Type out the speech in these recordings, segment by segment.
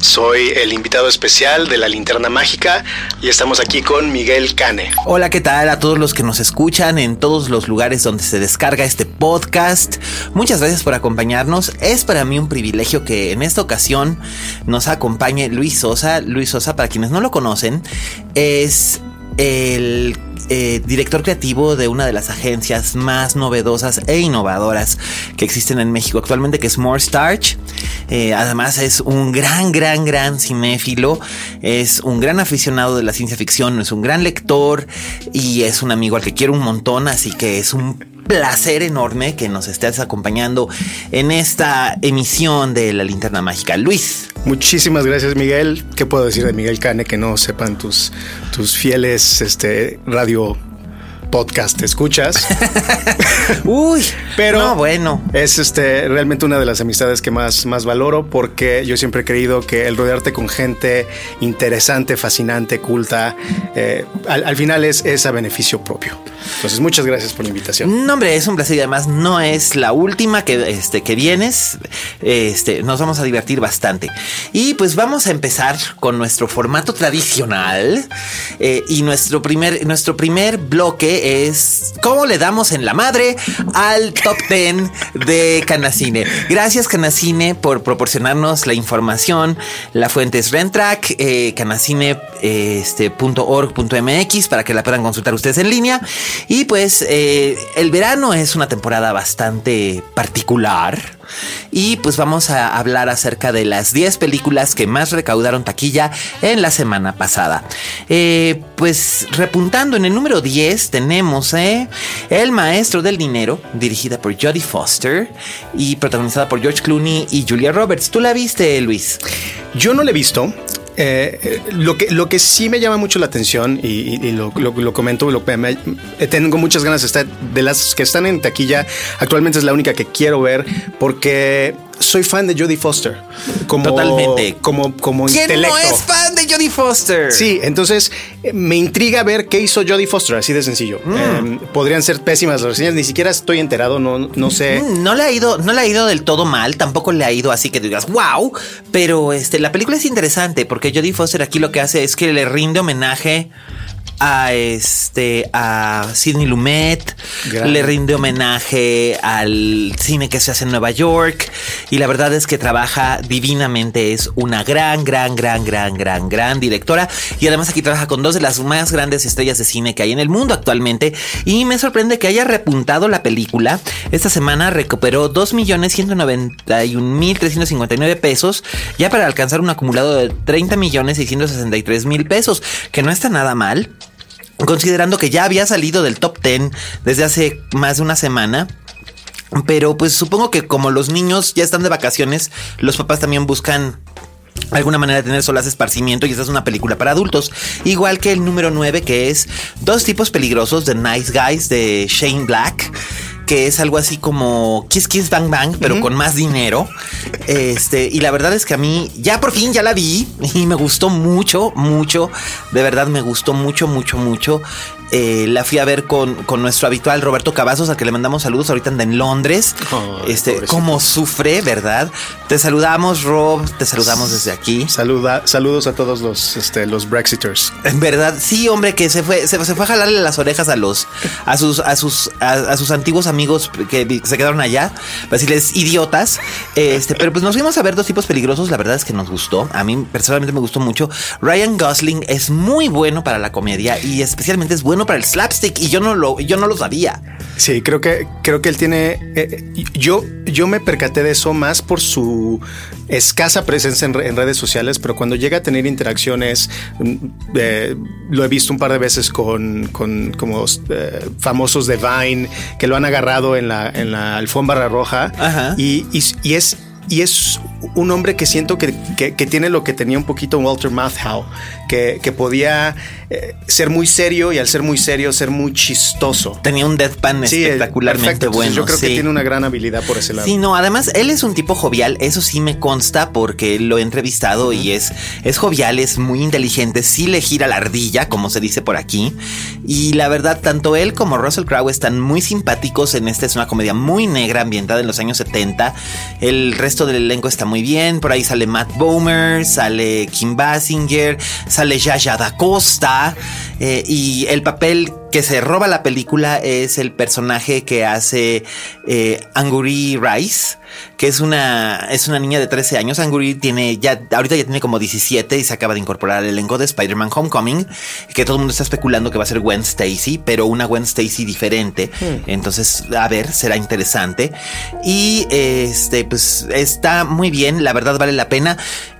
soy el invitado especial de la Linterna Mágica y estamos aquí con Miguel Cane. Hola, ¿qué tal a todos los que nos escuchan en todos los lugares donde se descarga este podcast? Muchas gracias por acompañarnos. Es para mí un privilegio que en esta ocasión nos acompañe Luis Sosa. Luis Sosa, para quienes no lo conocen, es el eh, director creativo de una de las agencias más novedosas e innovadoras que existen en México actualmente, que es More Starch. Eh, además es un gran, gran, gran cinéfilo, es un gran aficionado de la ciencia ficción, es un gran lector y es un amigo al que quiero un montón, así que es un placer enorme que nos estés acompañando en esta emisión de La Linterna Mágica. Luis. Muchísimas gracias, Miguel. ¿Qué puedo decir de Miguel Cane que no sepan tus, tus fieles este, radio podcast escuchas. Uy, pero no, bueno. Es este realmente una de las amistades que más, más valoro porque yo siempre he creído que el rodearte con gente interesante, fascinante, culta, eh, al, al, final es, es a beneficio propio. Entonces, muchas gracias por la invitación. No, hombre, es un placer y además no es la última que, este, que vienes. Este, nos vamos a divertir bastante. Y pues vamos a empezar con nuestro formato tradicional. Eh, y nuestro primer, nuestro primer bloque es cómo le damos en la madre al top 10 de Canacine. Gracias, Canacine, por proporcionarnos la información. La fuente es Rentrack, eh, canacine.org.mx este, para que la puedan consultar ustedes en línea. Y pues eh, el verano es una temporada bastante particular. Y pues vamos a hablar acerca de las 10 películas que más recaudaron taquilla en la semana pasada. Eh, pues repuntando en el número 10 tenemos eh, El Maestro del Dinero, dirigida por Jodie Foster y protagonizada por George Clooney y Julia Roberts. ¿Tú la viste, Luis? Yo no la he visto. Eh, lo, que, lo que sí me llama mucho la atención y, lo, lo, lo, comento, me, tengo muchas ganas de estar, de las que están en taquilla, actualmente es la única que quiero ver porque soy fan de Jodie Foster. Como, Totalmente. Como, como ¿Quién intelecto. no es fan de Jodie Foster? Sí, entonces eh, me intriga ver qué hizo Jodie Foster, así de sencillo. Mm. Eh, podrían ser pésimas las reseñas, ni siquiera estoy enterado, no, no sé. Mm, no le ha ido, no le ha ido del todo mal, tampoco le ha ido así que digas, wow, pero este, la película es interesante porque Jodie Foster aquí lo que hace es que le rinde homenaje a este a Sidney Lumet, Gran. le rinde homenaje al cine que se hace en Nueva York y la verdad es que trabaja divinamente, es una gran, gran, gran, gran, gran, gran directora y además aquí trabaja con dos de las más grandes estrellas de cine que hay en el mundo actualmente y me sorprende que haya repuntado la película. Esta semana recuperó 2.191.359 pesos ya para alcanzar un acumulado de 30.663.000 pesos, que no está nada mal considerando que ya había salido del top 10 desde hace más de una semana. Pero pues supongo que como los niños ya están de vacaciones, los papás también buscan alguna manera de tener solas esparcimiento y esta es una película para adultos. Igual que el número 9 que es Dos tipos peligrosos de Nice Guys de Shane Black que es algo así como Kiss Kiss Bang Bang, pero uh -huh. con más dinero. Este, y la verdad es que a mí ya por fin ya la vi y me gustó mucho, mucho. De verdad me gustó mucho, mucho, mucho. Eh, la fui a ver con, con, nuestro habitual Roberto Cavazos, al que le mandamos saludos. Ahorita anda en Londres. Oh, este, cómo sufre, ¿verdad? Te saludamos, Rob. Te saludamos desde aquí. Saluda, saludos a todos los, este, los Brexiters. En verdad, sí, hombre, que se fue, se, se fue a jalarle las orejas a los, a sus, a sus, a, a sus antiguos amigos que se quedaron allá. Para decirles idiotas. Este, pero pues nos fuimos a ver dos tipos peligrosos. La verdad es que nos gustó. A mí personalmente me gustó mucho. Ryan Gosling es muy bueno para la comedia y especialmente es bueno para el slapstick y yo no lo, yo no lo sabía. Sí, creo que, creo que él tiene. Eh, yo, yo me percaté de eso más por su escasa presencia en, redes sociales, pero cuando llega a tener interacciones, mm, eh, lo he visto un par de veces con, con como eh, famosos de Vine que lo han agarrado en la, en la alfombra roja y, y es y es un hombre que siento que, tiene lo que tenía un poquito Walter Matthau, que, que podía eh, ser muy serio y al ser muy serio ser muy chistoso. Tenía un deadpan espectacularmente bueno. yo creo que tiene una gran habilidad por ese lado. Sí, no, además él es un tipo jovial, eso sí me consta porque lo he entrevistado y es, es jovial, es muy inteligente, sí le gira la ardilla, como se dice por aquí. Y la verdad, tanto él como Russell Crowe están muy simpáticos en esta, es una comedia muy negra ambientada en los años 70. El resto del elenco está muy bien, por ahí sale Matt Bomer, sale Kim Basinger, sale Yaya Da Costa. Eh, y el papel que se roba la película es el personaje que hace eh, Anguri Rice, que es una, es una niña de 13 años. Anguri tiene ya, ahorita ya tiene como 17 y se acaba de incorporar al elenco de Spider-Man Homecoming, que todo el mundo está especulando que va a ser Gwen Stacy, pero una Gwen Stacy diferente. Hmm. Entonces, a ver, será interesante. Y este, pues está muy bien, la verdad vale la pena.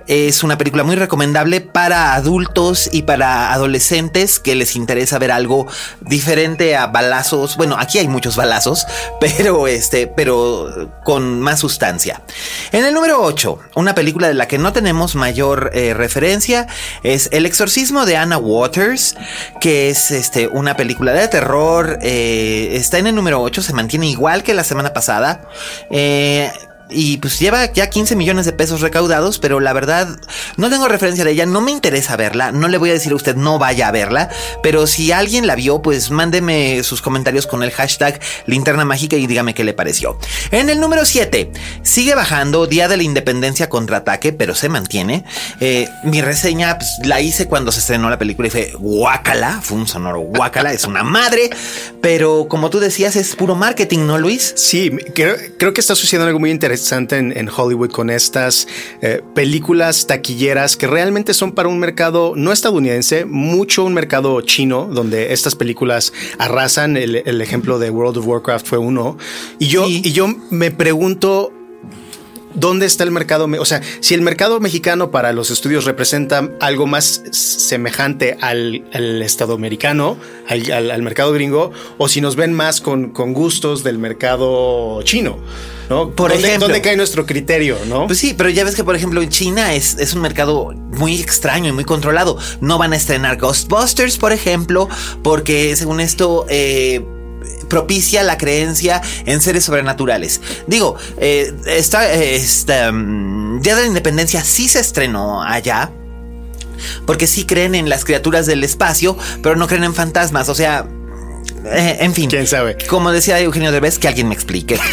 Es una película muy recomendable para adultos y para adolescentes que les interesa ver algo diferente a balazos. Bueno, aquí hay muchos balazos, pero este, pero con más sustancia. En el número 8, una película de la que no tenemos mayor eh, referencia es El exorcismo de Anna Waters, que es este, una película de terror. Eh, está en el número 8, se mantiene igual que la semana pasada. Eh, y pues lleva ya 15 millones de pesos recaudados, pero la verdad no tengo referencia de ella, no me interesa verla, no le voy a decir a usted no vaya a verla, pero si alguien la vio, pues mándeme sus comentarios con el hashtag linterna mágica y dígame qué le pareció. En el número 7, sigue bajando Día de la Independencia contraataque, pero se mantiene. Eh, mi reseña pues, la hice cuando se estrenó la película y fue guácala, fue un sonoro guácala, es una madre, pero como tú decías, es puro marketing, ¿no, Luis? Sí, creo, creo que está sucediendo algo muy interesante en, Hollywood con estas eh, películas taquilleras que realmente son para un mercado no estadounidense, mucho un mercado chino, donde estas películas arrasan. El, ejemplo de World of Warcraft fue uno. Y yo, y yo me pregunto ¿Dónde está el mercado? O sea, si el mercado mexicano para los estudios representa algo más semejante al, al estadoamericano, al, al, mercado gringo, o si nos ven más con, con gustos del mercado chino. ¿No? Por ¿Dónde, ejemplo, ¿Dónde cae nuestro criterio, no? Pues sí, pero ya ves que, por ejemplo, en China es, es un mercado muy extraño y muy controlado. No van a estrenar Ghostbusters, por ejemplo, porque según esto, eh, propicia la creencia en seres sobrenaturales. Digo, eh, esta, mm, Día de la Independencia sí se estrenó allá. Porque sí creen en las criaturas del espacio, pero no creen en fantasmas. O sea, eh, en fin. ¿Quién sabe? Como decía Eugenio Derbez, que alguien me explique.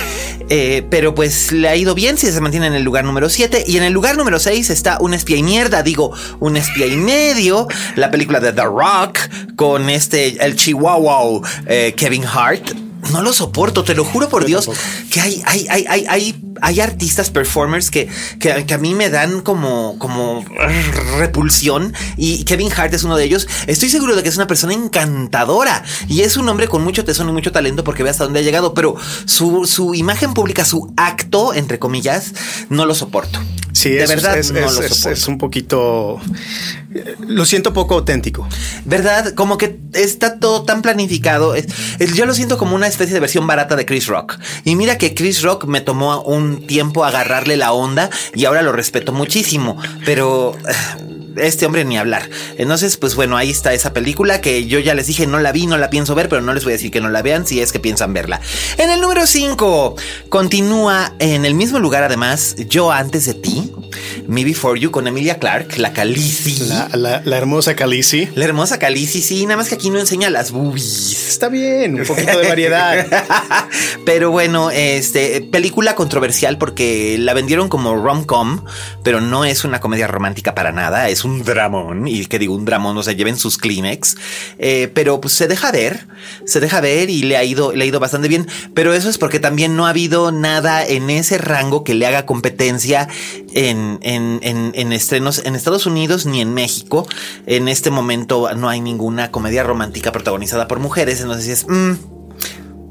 Eh, pero pues le ha ido bien si se mantiene en el lugar número 7. Y en el lugar número 6 está Un espía y mierda, digo, Un espía y medio, la película de The Rock, con este, el Chihuahua eh, Kevin Hart. No lo soporto, te lo juro por Dios, que hay, hay, hay, hay, hay artistas performers que, que, a mí me dan como, como repulsión y Kevin Hart es uno de ellos. Estoy seguro de que es una persona encantadora y es un hombre con mucho tesón y mucho talento porque ve hasta dónde ha llegado, pero su, su imagen pública, su acto, entre comillas, no lo soporto. Sí, de verdad es, es, un poquito. Lo siento poco auténtico. ¿Verdad? Como que está todo tan planificado. yo lo siento como una especie de versión barata de Chris Rock. Y mira que Chris Rock me tomó un tiempo agarrarle la onda y ahora lo respeto muchísimo, pero este hombre ni hablar. Entonces, pues bueno, ahí está esa película que yo ya les dije, no la vi, no la pienso ver, pero no les voy a decir que no la vean si es que piensan verla. En el número 5, continúa en el mismo lugar además, Yo antes de ti, Me Before You con Emilia Clark, la Calici. La, hermosa Calici. La hermosa Calici, sí, nada más que aquí no enseña las boobies. Está bien, un poquito de variedad. pero bueno, este, película controversial porque la vendieron como rom-com, pero no es una comedia romántica para nada, es un dramón, y que digo un dramón, o sea, lleven sus Kleenex, eh, pero pues se deja ver, se deja ver y le ha ido, le ha ido bastante bien, pero eso es porque también no ha habido nada en ese rango que le haga competencia en en, en, en, estrenos en Estados Unidos ni en México. En este momento no hay ninguna comedia romántica protagonizada por mujeres. Entonces es... Mm,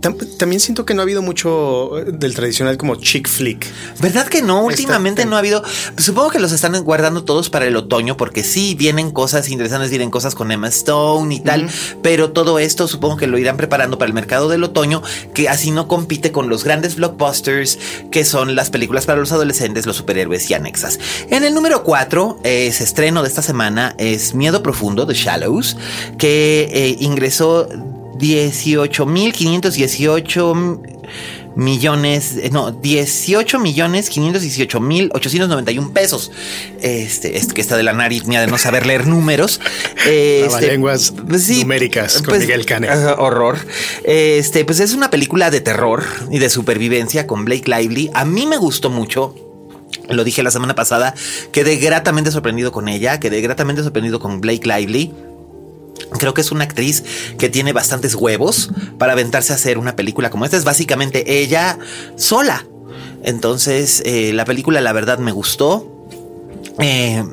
también siento que no ha habido mucho eh, del tradicional como chick flick. ¿Verdad que no? Últimamente no ha habido. Supongo que los están guardando todos para el otoño porque sí vienen cosas interesantes, vienen cosas con Emma Stone y tal, pero todo esto supongo que lo irán preparando para el mercado del otoño, que así no compite con los grandes blockbusters que son las películas para los adolescentes, los superhéroes y anexas. En el número 4, es estreno de esta semana, es Miedo Profundo de Shallows, que eh, ingresó 18.518 millones, eh, no, 18 millones 518 mil 891 pesos. Este, es que está de la aritmia de no saber leer números. Este, lenguas numéricas con pues, Miguel Cane. horror. Este, pues es una película de terror y de supervivencia con Blake Lively. A mí me gustó mucho. Lo dije la semana pasada, quedé gratamente sorprendido con ella, quedé gratamente sorprendido con Blake Lively. Creo que es una actriz que tiene bastantes huevos para aventarse a hacer una película como esta. Es básicamente ella sola. Entonces, eh, la película, la verdad, me gustó. Eh,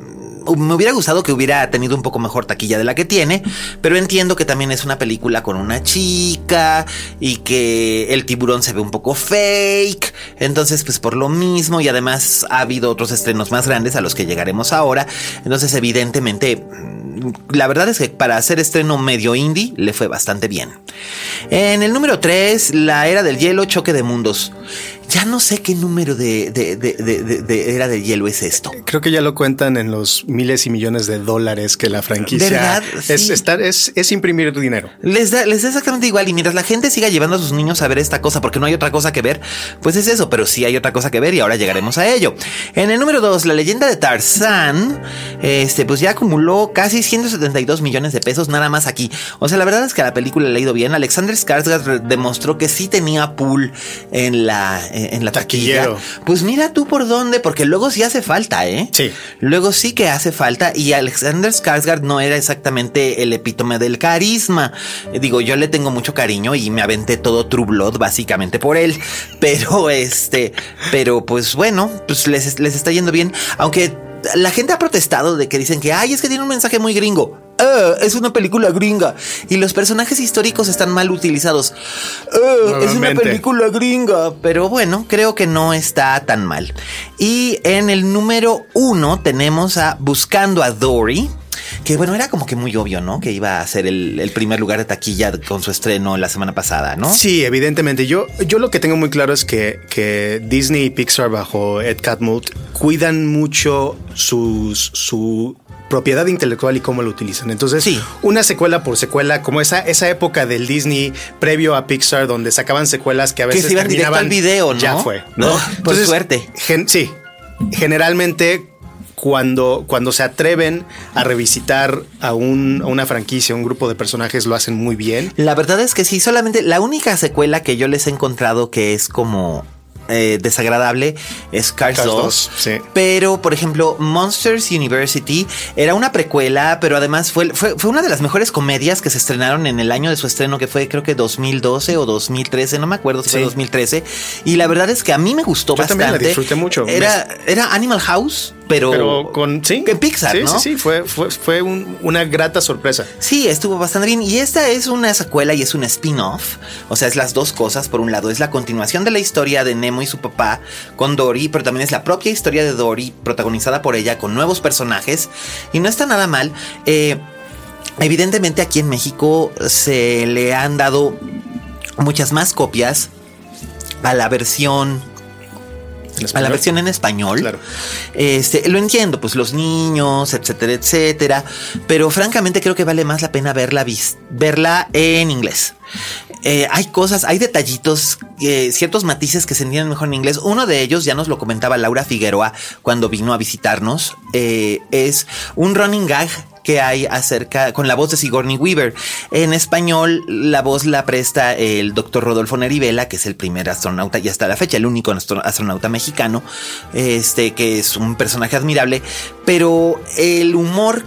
me hubiera gustado que hubiera tenido un poco mejor taquilla de la que tiene, pero entiendo que también es una película con una chica y que el tiburón se ve un poco fake. Entonces, pues por lo mismo, y además ha habido otros estrenos más grandes a los que llegaremos ahora. Entonces, evidentemente, la verdad es que para hacer estreno medio indie le fue bastante bien. En el número 3, La Era del Hielo, Choque de Mundos. Ya no sé qué número de, Era del Hielo es esto. Creo que ya lo cuentan en los miles y millones de dólares que la franquicia es, estar, es, es, imprimir dinero. Les da, les da exactamente igual. Y mientras la gente siga llevando a sus niños a ver esta cosa porque no hay otra cosa que ver, pues es eso. Pero sí hay otra cosa que ver y ahora llegaremos a ello. En el número 2, La leyenda de Tarzán, este, pues ya acumuló casi 172 millones de pesos nada más aquí. O sea, la verdad es que la película le ha ido bien. Alexander Skarsgård demostró que sí tenía pool en la, en la taquilla. Pues mira tú por dónde, porque luego sí hace falta, ¿eh? Sí. Luego sí que hace falta y Alexander Skarsgård no era exactamente el epítome del carisma. Digo, yo le tengo mucho cariño y me aventé todo True Blood básicamente por él. Pero este, pero pues bueno, pues les, les está yendo bien. Aunque la gente ha protestado de que dicen que, ay, es que tiene un mensaje muy gringo. Ah, es una película gringa y los personajes históricos están mal utilizados. Ah, es una película gringa, pero bueno, creo que no está tan mal. Y en el número uno tenemos a Buscando a Dory. Que bueno, era como que muy obvio, ¿no? Que iba a ser el, primer lugar de taquilla con su estreno la semana pasada, ¿no? Sí, evidentemente. Yo, yo lo que tengo muy claro es que, que Disney y Pixar bajo Ed Catmull cuidan mucho sus, su propiedad intelectual y cómo lo utilizan. Entonces, sí. una secuela por secuela, como esa, esa época del Disney previo a Pixar, donde sacaban secuelas que a veces que se iban terminaban, al video, ¿no? Ya fue, ¿no? por suerte. sí, generalmente cuando, cuando se atreven a revisitar a, un, a, una franquicia, un grupo de personajes, lo hacen muy bien. La verdad es que sí, solamente la única secuela que yo les he encontrado que es como eh, desagradable es Cars, 2. Pero, por ejemplo, Monsters University era una precuela, pero además fue, fue, una de las mejores comedias que se estrenaron en el año de su estreno, que fue creo que 2012 o 2013, no me acuerdo si fue 2013. Y la verdad es que a mí me gustó bastante. También la disfruté mucho. Era, era Animal House pero, con sí, que Pixar, ¿no? Sí, sí, fue, fue, fue una grata sorpresa. Sí, estuvo bastante bien. Y esta es una secuela y es un spin-off. O sea, es las dos cosas. Por un lado, es la continuación de la historia de Nemo y su papá con Dory, pero también es la propia historia de Dory, protagonizada por ella, con nuevos personajes. Y no está nada mal. Eh, evidentemente, aquí en México se le han dado muchas más copias a la versión a la versión en español. Claro. Este, lo entiendo, pues los niños, etcétera, etcétera. Pero francamente creo que vale más la pena verla, verla en inglés. Eh, hay cosas, hay detallitos, eh, ciertos matices que se entienden mejor en inglés. Uno de ellos, ya nos lo comentaba Laura Figueroa cuando vino a visitarnos, eh, es un running gag que hay acerca con la voz de Sigourney Weaver. En español, la voz la presta el doctor Rodolfo Nerivela, que es el primer astronauta y hasta la fecha el único astronauta mexicano, este que es un personaje admirable, pero el humor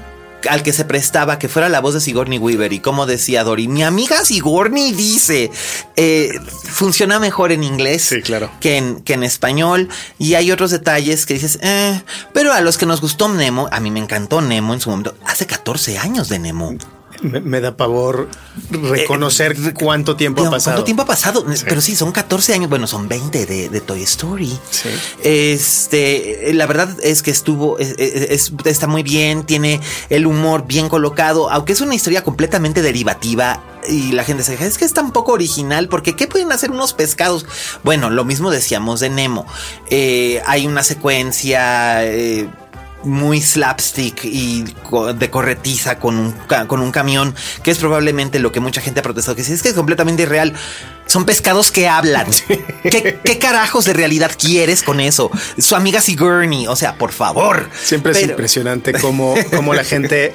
al que se prestaba que fuera la voz de Sigourney Weaver y como decía Dory, mi amiga Sigourney dice, eh, funciona mejor en inglés Sí, claro. que, en, que en español. Y hay otros detalles que dices, eh, pero a los que nos gustó Nemo, a mí me encantó Nemo en su momento. Hace 14 años de Nemo. Me, me da pavor reconocer Eh, cuánto tiempo ha pasado. ¿Cuánto tiempo ha pasado? Pero sí, son 14 años. Bueno, son 20 de, de Toy Story. Sí. Este, la verdad es que estuvo, es- es- está muy bien, tiene el humor bien colocado, aunque es una historia completamente derivativa. Y la gente se dice, es que es tan poco original, porque ¿qué pueden hacer unos pescados? Bueno, lo mismo decíamos de Nemo. Eh, hay una secuencia eh, muy slapstick y de corretiza con un, con un camión, que es probablemente lo que mucha gente ha protestado, que sí, es que es completamente irreal. Son pescados que hablan. ¿Qué, qué carajos de realidad quieres con eso? Su amiga Sigourney, o sea, por favor. Siempre es impresionante cómo, cómo la gente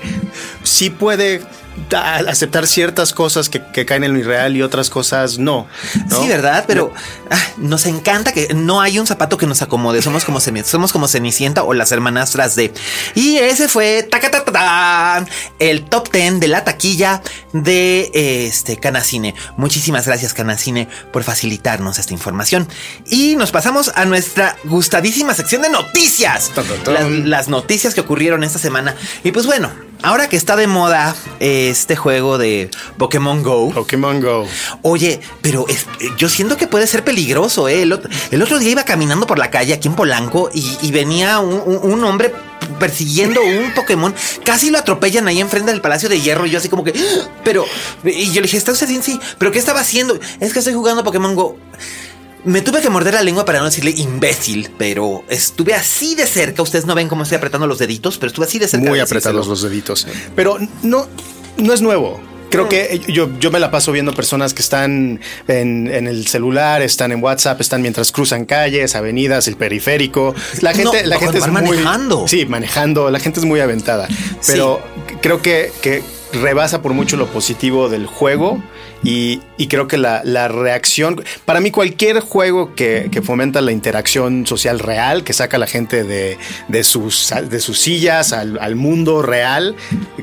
sí puede da- aceptar ciertas cosas que, que caen en lo irreal y otras cosas no. ¿no? Sí, ¿verdad? Pero ah, nos encanta que no hay un zapato que nos acomode. Somos como, somos como Cenicienta o las hermanastras de. Y ese fue tacatatán, el top 10 de la taquilla de este Canacine. Muchísimas gracias, Canacine, por facilitarnos esta información. Y nos pasamos a nuestra gustadísima sección de noticias. Las, las noticias que ocurrieron esta semana. Y pues bueno, ahora que está de moda este juego de Pokémon Go. Pokémon Go. Oye, pero es- eh, yo siento que puede ser peligroso, ¿eh? El, ot- el otro día iba caminando por la calle aquí en Polanco y, y venía un, un- un hombre persiguiendo un Pokémon. Casi lo atropellan ahí enfrente del Palacio de Hierro. Y yo así como que... ¡Ah! Pero... Y yo le dije, ¿está usted bien? Sí. ¿Pero qué estaba haciendo? Es que estoy jugando Pokémon Go. Me tuve que morder la lengua para no decirle imbécil, pero estuve así de cerca. Ustedes no ven cómo estoy apretando los deditos, pero estuve así de cerca. Muy de apretados los deditos. Pero no, no es nuevo. Creo que yo, yo me la paso viendo personas que están en, en el celular, están en WhatsApp, están mientras cruzan calles, avenidas, el periférico. La gente, No, la gente es muy manejando. Sí, manejando. La gente es muy aventada. Pero creo que, que rebasa por mucho lo positivo del juego y, y creo que la, la reacción, para mí cualquier juego que, que fomenta la interacción social real, que saca a la gente de, de sus, de sus sillas al, al mundo real,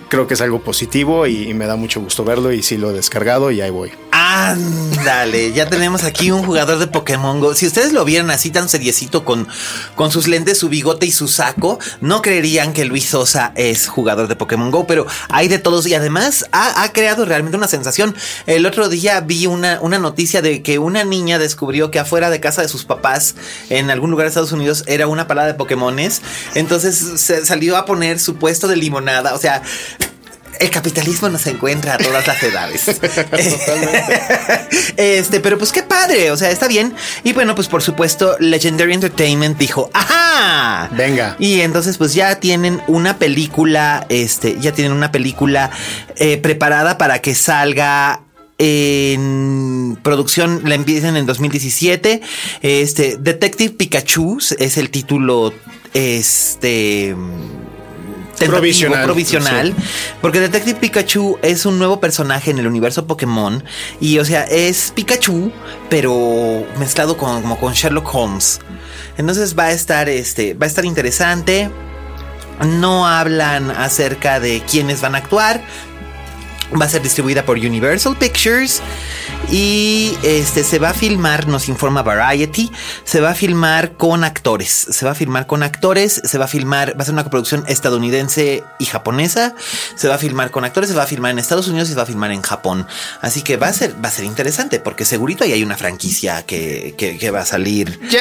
creo que es algo positivo y, y me da mucho gusto verlo y sí lo he descargado y ahí voy. Ándale, ya tenemos aquí un jugador de Pokémon Go. Si ustedes lo vieran así tan seriecito con, con sus lentes, su bigote y su saco, no creerían que Luis Sosa es jugador de Pokémon Go, pero hay de todos y además ha, ha creado realmente una sensación. El otro día vi una, una noticia de que una niña descubrió que afuera de casa de sus papás, en algún lugar de Estados Unidos, era una parada de Pokémones. Entonces se salió a poner su puesto de limonada. O sea, el capitalismo nos encuentra a todas las edades. este, pero pues qué padre, o sea, está bien. Y bueno, pues por supuesto, Legendary Entertainment dijo, ¡ajá! Venga. Y entonces pues ya tienen una película, este, ya tienen una película eh, preparada para que salga en producción la empiezan en 2017. Este Detective Pikachu es el título este tentativo, Provisional, provisional porque Detective Pikachu es un nuevo personaje en el universo Pokémon y o sea, es Pikachu pero mezclado con como con Sherlock Holmes. Entonces va a estar este va a estar interesante. No hablan acerca de quiénes van a actuar, Va a ser distribuida por Universal Pictures y este se va a filmar, nos informa Variety, se va a filmar con actores, se va a filmar con actores, se va a filmar, va a ser una coproducción estadounidense y japonesa, se va a filmar con actores, se va a filmar en Estados Unidos y se va a filmar en Japón. Así que va a ser, va a ser interesante porque segurito ahí hay una franquicia que, que- que va a salir. Ya,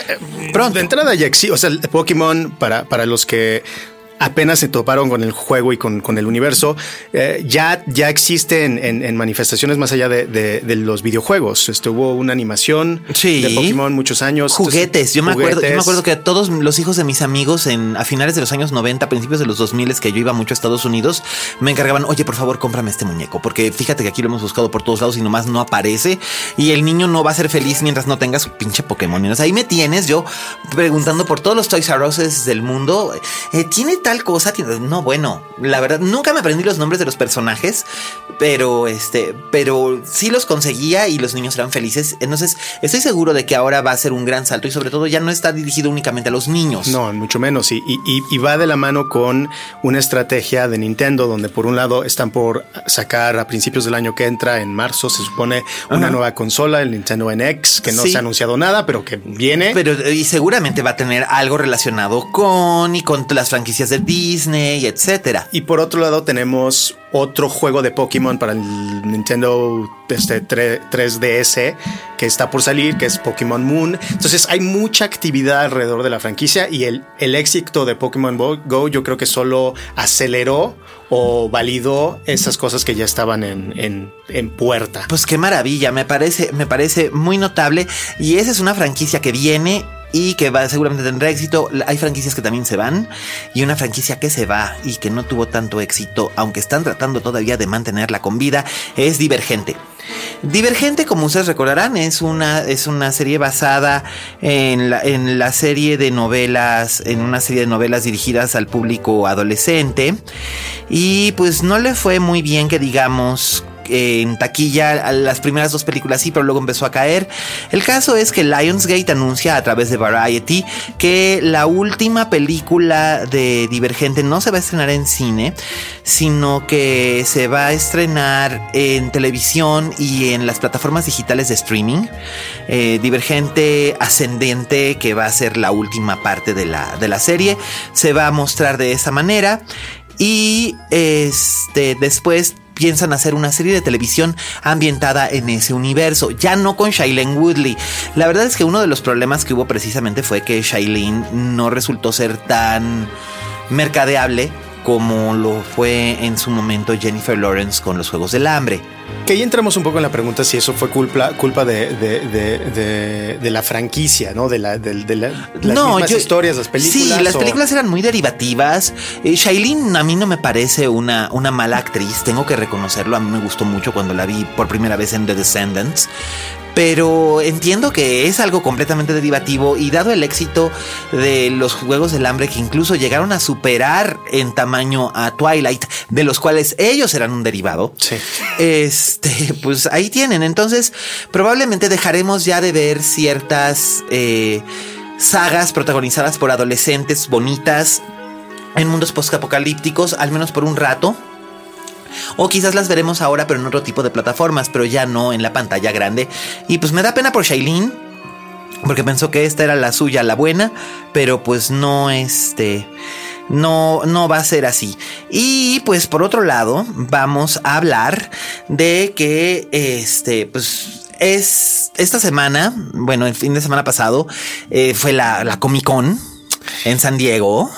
pronto. De entrada ya existe, o sea, el Pokémon para, para los que apenas se toparon con el juego y con, con el universo, eh, ya, ya existe en, en- en manifestaciones más allá de, de- de los videojuegos. Estuvo una animación Sí. de Pokémon muchos años. Juguetes, yo me acuerdo, yo me acuerdo que todos los hijos de mis amigos en a finales de los años 90, principios de los 2000 que yo iba mucho a Estados Unidos, me encargaban, "Oye, por favor, cómprame este muñeco", porque fíjate que aquí lo hemos buscado por todos lados y nomás no aparece y el niño no va a ser feliz mientras no tenga su pinche Pokémon. Y, o sea, ahí me tienes yo preguntando por todos los Toys R Us del mundo, eh, tiene tal cosa. No, bueno, la verdad, nunca me aprendí los nombres de los personajes, pero este, pero sí los conseguía y los niños eran felices. Entonces, estoy seguro de que ahora va a ser un gran salto y sobre todo ya no está dirigido únicamente a los niños. No, mucho menos. Y, y, va de la mano con una estrategia de Nintendo, donde por un lado están por sacar a principios del año que entra, en marzo, se supone, una nueva consola, el Nintendo NX, que no se ha anunciado nada, pero que viene. Pero y seguramente va a tener algo relacionado con y con las franquicias de Disney, etcétera. Y por otro lado tenemos otro juego de Pokémon para el Nintendo este, 3DS que está por salir, que es Pokémon Moon. Entonces hay mucha actividad alrededor de la franquicia y el, el éxito de Pokémon Go yo creo que solo aceleró o validó esas cosas que ya estaban en, en, puerta. Pues qué maravilla, me parece, me parece muy notable y esa es una franquicia que viene y que va seguramente tendrá éxito. Hay franquicias que también se van y una franquicia que se va y que no tuvo tanto éxito, aunque están tratando todavía de mantenerla con vida, es Divergente. Divergente, como ustedes recordarán, es una, es una serie basada en la, en la serie de novelas, en una serie de novelas dirigidas al público adolescente. Y pues no le fue muy bien que digamos en taquilla las primeras dos películas sí, pero luego empezó a caer. El caso es que Lionsgate anuncia a través de Variety que la última película de Divergente no se va a estrenar en cine, sino que se va a estrenar en televisión y en las plataformas digitales de streaming. Eh, Divergente Ascendente, que va a ser la última parte de la, de la serie, se va a mostrar de esa manera. Y este después piensan hacer una serie de televisión ambientada en ese universo, ya no con Shailene Woodley. La verdad es que uno de los problemas que hubo precisamente fue que Shailene no resultó ser tan mercadeable como lo fue en su momento Jennifer Lawrence con los Juegos del Hambre. Que ahí entramos un poco en la pregunta si eso fue culpa, culpa de, de, la franquicia, ¿no? De, la, de, las mismas historias, las películas. Sí, las películas eran muy derivativas. Eh, Shailene a mí no me parece una, una mala actriz, tengo que reconocerlo. A mí me gustó mucho cuando la vi por primera vez en The Descendants pero entiendo que es algo completamente derivativo y dado el éxito de los Juegos del Hambre que incluso llegaron a superar en tamaño a Twilight, de los cuales ellos eran un derivado, este, pues ahí tienen. Entonces, probablemente dejaremos ya de ver ciertas eh, sagas protagonizadas por adolescentes bonitas en mundos postapocalípticos, al menos por un rato. O quizás las veremos ahora, pero en otro tipo de plataformas, pero ya no en la pantalla grande. Y pues me da pena por Shailene, porque pensó que esta era la suya, la buena, pero pues no, este, no, no va a ser así. Y pues por otro lado, vamos a hablar de que, este, pues es esta semana, bueno, el fin de semana pasado, eh, fue la, la Comic Con en San Diego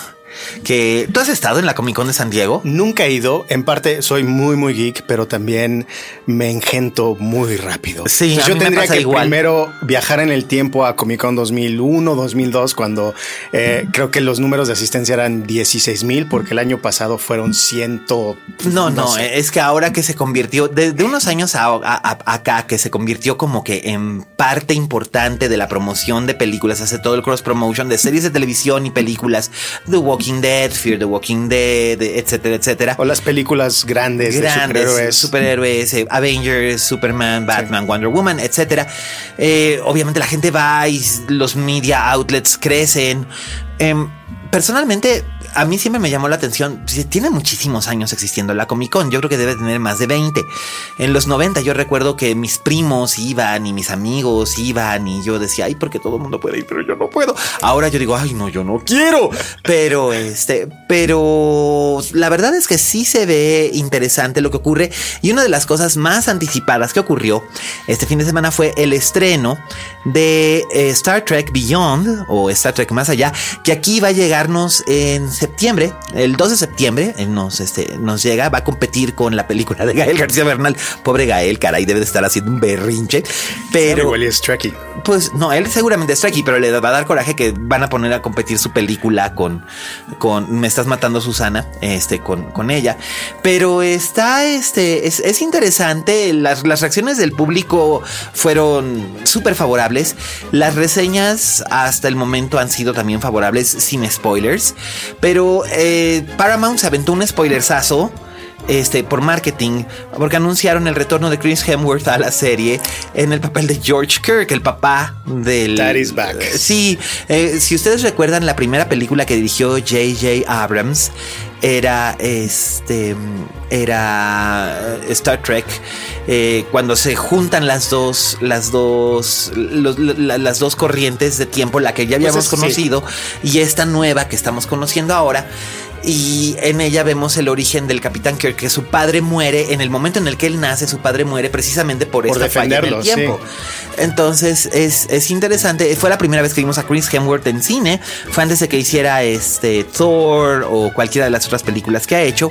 que tú has estado en la Comic Con de San Diego. Nunca he ido. En parte soy muy, muy geek, pero también me engento muy rápido. Sí, yo tendría que primero viajar en el tiempo a Comic Con 2001, 2002, cuando eh, creo que los números de asistencia eran 16 mil, porque el año pasado fueron ciento. No, no, es que ahora que se convirtió, de, unos años acá, que se convirtió como que en parte importante de la promoción de películas, hace todo el cross promotion de series de televisión y películas, The Walking Dead, Fear the Walking Dead, etcétera, etcétera. O las películas grandes, grandes de superhéroes. Eh, Avengers, Superman, Batman, Wonder Woman, etcétera. Eh, obviamente la gente va y los media outlets crecen. Em, personalmente, a mí siempre me llamó la atención. Tiene muchísimos años existiendo la Comic Con. Yo creo que debe tener más de 20. En los 90 yo recuerdo que mis primos iban y mis amigos iban y yo decía, ay, porque todo el mundo puede ir, pero yo no puedo. Ahora yo digo, ay, no, yo no quiero. Pero este, pero la verdad es que sí se ve interesante lo que ocurre. Y una de las cosas más anticipadas que ocurrió este fin de semana fue el estreno de eh, Star Trek Beyond o Star Trek Más Allá, que aquí va a llegarnos en septiembre, el 2 de septiembre, nos, este, nos llega, va a competir con la película de Gael García Bernal. Pobre Gael, caray, debe de estar haciendo un berrinche. Pero. Igual es Trekkie. Pues no, él seguramente es Trekkie, pero le va a dar coraje que van a poner a competir su película con, con Me estás matando Susana, este, con, con ella. Pero está, este, es, interesante. Las, las reacciones del público fueron súper favorables favorables. Las reseñas hasta el momento han sido también favorables sin spoilers. Pero eh, Paramount se aventó un spoilersazo este, por marketing, porque anunciaron el retorno de Chris Hemsworth a la serie en el papel de George Kirk, el papá del. Daddy's back. Sí, eh, si ustedes recuerdan la primera película que dirigió J.J. Abrams, era este era eh, Star Trek eh, cuando se juntan las dos las dos las dos corrientes de tiempo la que ya pues habíamos conocido y esta nueva que estamos conociendo ahora y en ella vemos el origen del Capitán Kirk, que su padre muere, en el momento en el que él nace, su padre muere precisamente por, esta falla en el tiempo. Entonces es, interesante, fue la primera vez que vimos a Chris Hemsworth en cine, fue antes de que hiciera este Thor o cualquiera de las otras películas que ha hecho.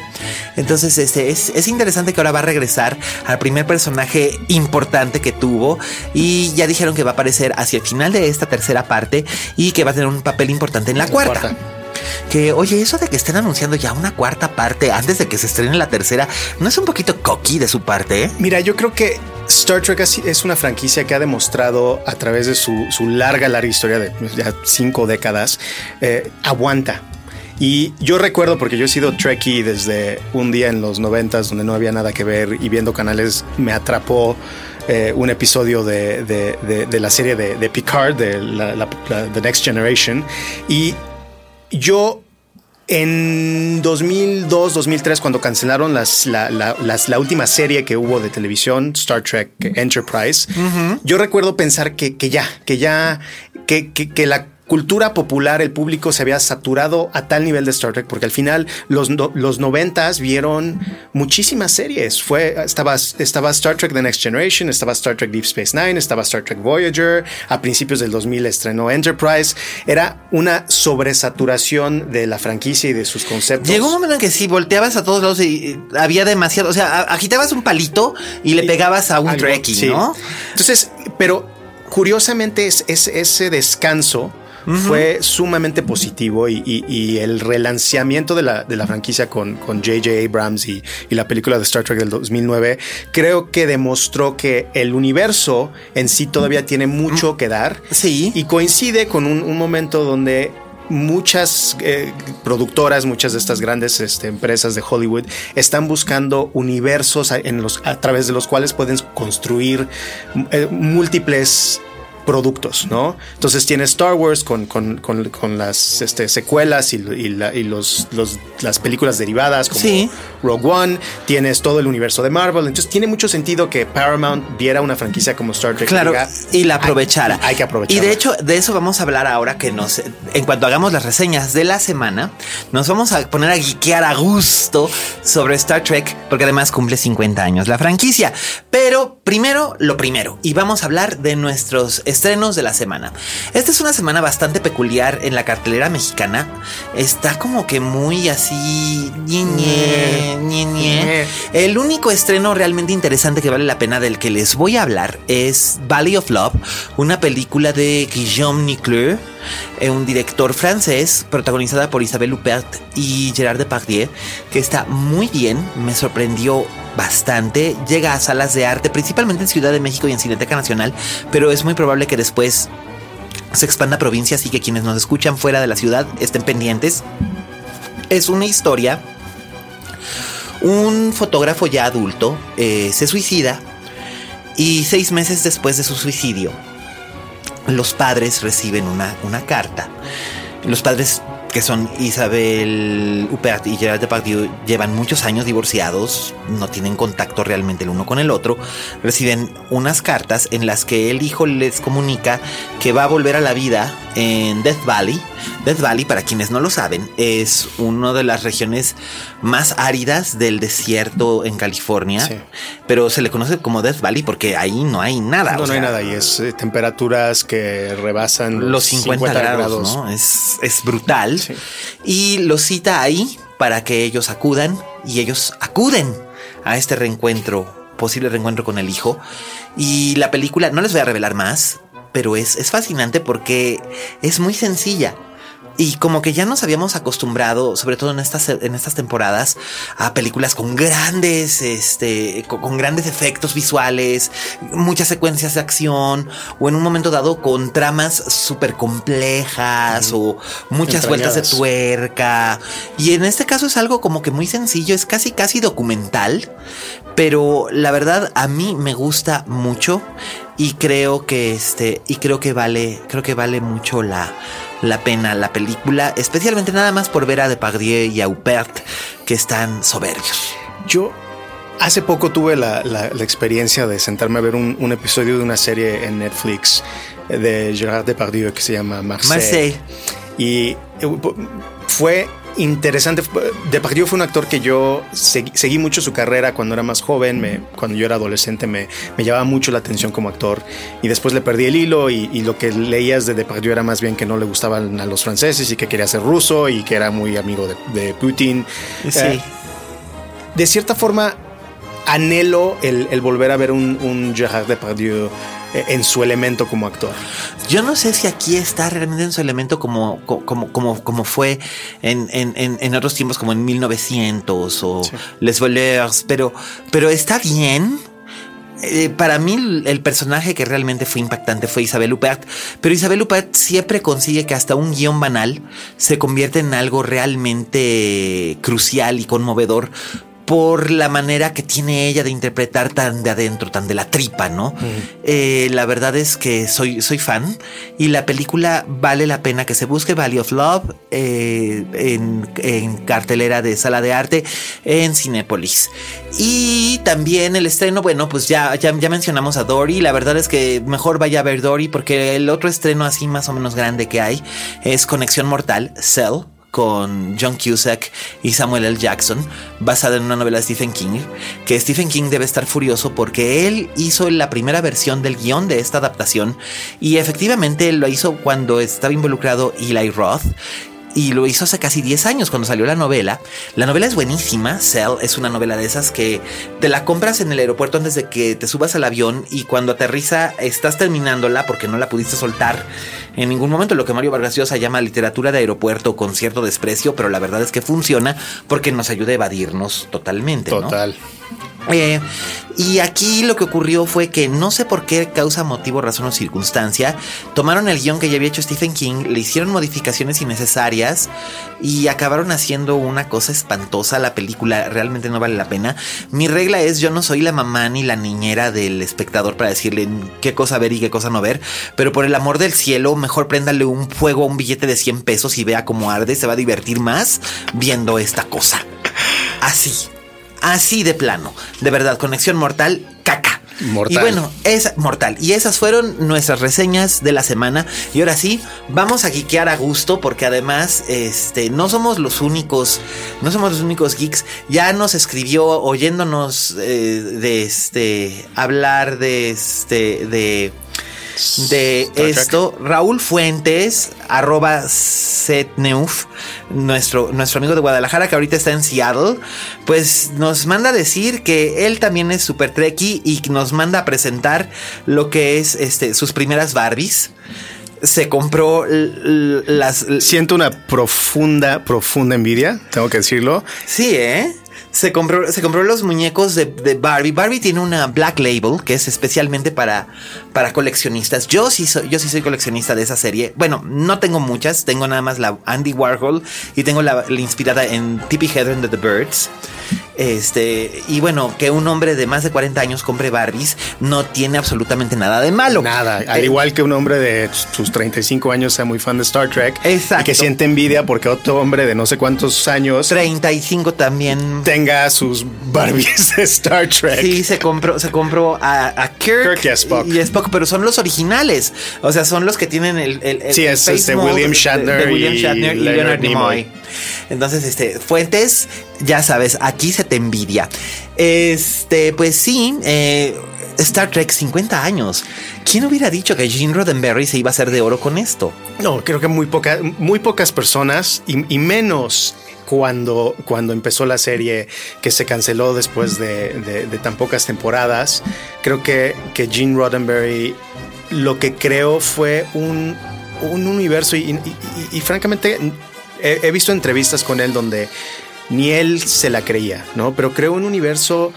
Entonces este, es, es interesante que ahora va a regresar al primer personaje importante que tuvo y ya dijeron que va a aparecer hacia el final de esta tercera parte y que va a tener un papel importante en la, cuarta. Que, oye, eso de que estén anunciando ya una cuarta parte antes de que se estrene la tercera, ¿no es un poquito cocky de su parte? Mira, yo creo que Star Trek es una franquicia que ha demostrado a través de su, larga, larga historia de ya cinco décadas, eh, aguanta. Y yo recuerdo, porque yo he sido Trekkie desde un día en los noventas donde no había nada que ver y viendo canales me atrapó eh, un episodio de, la serie de, Picard, de The Next Generation. Y yo en 2002, 2003, cuando cancelaron las, la, última serie que hubo de televisión, Star Trek Enterprise, yo recuerdo pensar que, que ya, que ya, que, que la cultura popular, el público se había saturado a tal nivel de Star Trek, porque al final los, los noventas vieron muchísimas series. Fue, estaba, estaba Star Trek The Next Generation, estaba Star Trek Deep Space Nine, estaba Star Trek Voyager, a principios del 2000 estrenó Enterprise. Era una sobresaturación de la franquicia y de sus conceptos. Llegó un momento en que sí, volteabas a todos lados y había demasiado, o sea, agitabas un palito y le pegabas a un Trekkie, ¿no? Entonces, pero curiosamente es, es ese descanso fue sumamente positivo y, el relanceamiento de la, de la franquicia con J.J. Abrams y, la película de Star Trek del 2009 creo que demostró que el universo en sí todavía tiene mucho que dar. Sí. Y coincide con un, momento donde muchas eh, productoras, muchas de estas grandes este, empresas de Hollywood están buscando universos en los, a través de los cuales pueden construir eh, múltiples productos, ¿no? Entonces tiene Star Wars con, con, las este, secuelas y, los, las películas derivadas como Rogue One, tienes todo el universo de Marvel, entonces tiene mucho sentido que Paramount viera una franquicia como Star Trek. Claro, y la aprovechara. Hay, que aprovechar. Y de hecho, de eso vamos a hablar ahora que nos, en cuanto hagamos las reseñas de la semana, nos vamos a poner a guiquear a gusto sobre Star Trek, porque además cumple 50 años la franquicia. Pero primero, lo primero, y vamos a hablar de nuestros estrenos de la semana. Esta es una semana bastante peculiar en la cartelera mexicana. Está como que muy así. El único estreno realmente interesante que vale la pena del que les voy a hablar es Valley of Love, una película de Guillaume Nicleux, eh, un director francés protagonizada por Isabelle Huppert y Gerard Depardieu, que está muy bien. Me sorprendió bastante. Llega a salas de arte, principalmente en Ciudad de México y en Cineteca Nacional, pero es muy probable que después se expanda a provincias y que quienes nos escuchan fuera de la ciudad estén pendientes. Es una historia. Un fotógrafo ya adulto eh, se suicida y seis meses después de su suicidio, los padres reciben una, una carta. Los padres que son Isabel Huppert y Gerard Depardieu, llevan muchos años divorciados, no tienen contacto realmente el uno con el otro, reciben unas cartas en las que el hijo les comunica que va a volver a la vida en Death Valley. Death Valley, para quienes no lo saben, es una de las regiones más áridas del desierto en California, pero se le conoce como Death Valley porque ahí no hay nada. No, no hay nada y es eh, temperaturas que rebasan los 50, grados, ¿no? Es, es brutal. Y los cita ahí para que ellos acudan y ellos acuden a este reencuentro, posible reencuentro con el hijo. Y la película, no les voy a revelar más, pero es, es fascinante porque es muy sencilla. Y como que ya nos habíamos acostumbrado, sobre todo en estas, en estas temporadas, a películas con grandes, este, con, grandes efectos visuales, muchas secuencias de acción, o en un momento dado con tramas súper complejas, o muchas vueltas de tuerca. Y en este caso es algo como que muy sencillo, es casi, casi documental, pero la verdad a mí me gusta mucho y creo que este, y creo que vale, creo que vale mucho la, la pena la película, especialmente nada más por ver a Depardieu y a Huppert que están soberbios. Yo hace poco tuve la, experiencia de sentarme a ver un, episodio de una serie en Netflix de Gerard Depardieu que se llama Marseille. Marseille. Y eh, fue interesante. Depardieu fue un actor que yo seguí, mucho su carrera cuando era más joven, me, cuando yo era adolescente me, me, llamaba mucho la atención como actor y después le perdí el hilo y, lo que leías de Depardieu era más bien que no le gustaban a los franceses y que quería ser ruso y que era muy amigo de, Putin. Sí. Eh, de cierta forma, anhelo el, volver a ver un, un Gerard Depardieu en su elemento como actor. Yo no sé si aquí está realmente en su elemento como, como, como, como fue en, en, en, otros tiempos, como en 1900 o Les Voleurs, pero, pero está bien. Eh, para mí el personaje que realmente fue impactante fue Isabel Huppert, pero Isabel Huppert siempre consigue que hasta un guion banal se convierta en algo realmente crucial y conmovedor por la manera que tiene ella de interpretar tan de adentro, tan de la tripa, ¿no? Eh, la verdad es que soy, soy fan y la película vale la pena que se busque Valley of Love eh, en, cartelera de sala de arte en Cinépolis. Y también el estreno, bueno, pues ya, ya, ya mencionamos a Dory. La verdad es que mejor vaya a ver Dory porque el otro estreno así más o menos grande que hay es Conexión Mortal, Cell con John Cusack y Samuel L. Jackson, basada en una novela de Stephen King, que Stephen King debe estar furioso porque él hizo la primera versión del guion de esta adaptación y efectivamente lo hizo cuando estaba involucrado Eli Roth y lo hizo hace casi 10 años cuando salió la novela. La novela es buenísima, Cell es una novela de esas que te la compras en el aeropuerto antes de que te subas al avión y cuando aterriza estás terminándola porque no la pudiste soltar en ningún momento, lo que Mario Vargas Llosa llama literatura de aeropuerto con cierto desprecio, pero la verdad es que funciona porque nos ayuda a evadirnos totalmente. Total. Eh, y aquí lo que ocurrió fue que no sé por qué causa, motivo, razón o circunstancia, tomaron el guion que ya había hecho Stephen King, le hicieron modificaciones innecesarias y acabaron haciendo una cosa espantosa. La película realmente no vale la pena. Mi regla es yo no soy la mamá ni la niñera del espectador para decirle qué cosa ver y qué cosa no ver, pero por el amor del cielo, mejor préndale un fuego a un billete de 100 pesos y vea cómo arde, se va a divertir más viendo esta cosa. Así. Así de plano. De verdad, conexión mortal, caca. Mortal. Y bueno, es mortal. Y esas fueron nuestras reseñas de la semana. Y ahora sí, vamos a geekear a gusto porque además, este, no somos los únicos, no somos los únicos geeks. Ya nos escribió oyéndonos eh, de este, hablar de este, de de esto. Raúl Fuentes, arroba setneuf, nuestro, nuestro amigo de Guadalajara que ahorita está en Seattle, pues nos manda a decir que él también es super trekkie y nos manda a presentar lo que es este, sus primeras Barbies se compró las. Siento una profunda, profunda envidia, tengo que decirlo. Sí, ¿eh? Se compró, se compró los muñecos de, Barbie. Barbie tiene una Black Label que es especialmente para, para coleccionistas. Yo sí, soy, yo sí soy coleccionista de esa serie. Bueno, no tengo muchas, tengo nada más la Andy Warhol y tengo la, la inspirada en Tippi Hedren de The Birds. Este, y bueno, que un hombre de más de 40 años compre Barbies no tiene absolutamente nada de malo. Nada, al eh, igual que un hombre de sus 35 años sea muy fan de Star Trek. Exacto. Y que siente envidia porque otro hombre de no sé cuántos años. 35 también. Tenga sus Barbies de Star Trek. Sí, se compró, se compró a, Kirk, y a Spock. Y Spock, pero son los originales. O sea, son los que tienen el. el, sí, es, este William Shatner, de, William Shatner y, Leonard Nimoy. Entonces, este, fuentes, ya sabes, aquí se te envidia. Este, pues sí, eh, Star Trek 50 años. ¿Quién hubiera dicho que Gene Roddenberry se iba a hacer de oro con esto? No, creo que muy, muy pocas personas y, menos cuando, cuando empezó la serie que se canceló después de, tan pocas temporadas. Creo que, que Gene Roddenberry lo que creó fue un un universo y, francamente he, visto entrevistas con él donde ni él se la creía, ¿no? Pero creo un universo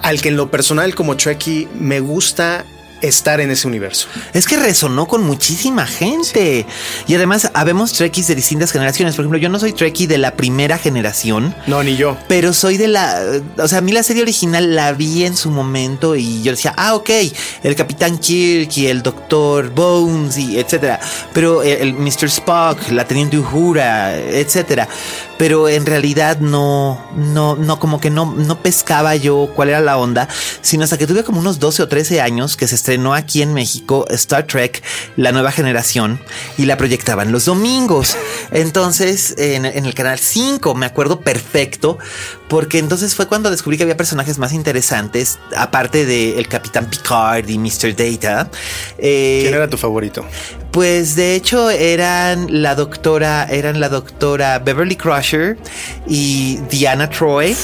al que en lo personal como Trekkie me gusta estar en ese universo. Es que resonó con muchísima gente. Y además, habemos Trekkies de distintas generaciones. Por ejemplo, yo no soy Trekkie de la primera generación. No, ni yo. Pero soy de la. O sea, a mí la serie original la vi en su momento y yo decía, ah, ok, el Capitán Kirk y el Doctor Bones y etcétera. Pero el, Mr. Spock, la Teniente Uhura, etcétera. Pero en realidad no, no, no, como que no, no pescaba yo cuál era la onda, sino hasta que tuve como unos 12 o 13 años que se estrenó no aquí en México Star Trek, la nueva generación, y la proyectaban los domingos. Entonces, en, el canal 5, me acuerdo perfecto, porque entonces fue cuando descubrí que había personajes más interesantes, aparte del Capitán Picard y Mr. Data. Eh, ¿Quién era tu favorito? Pues de hecho eran la doctora, eran la doctora Beverly Crusher y Diana Troy.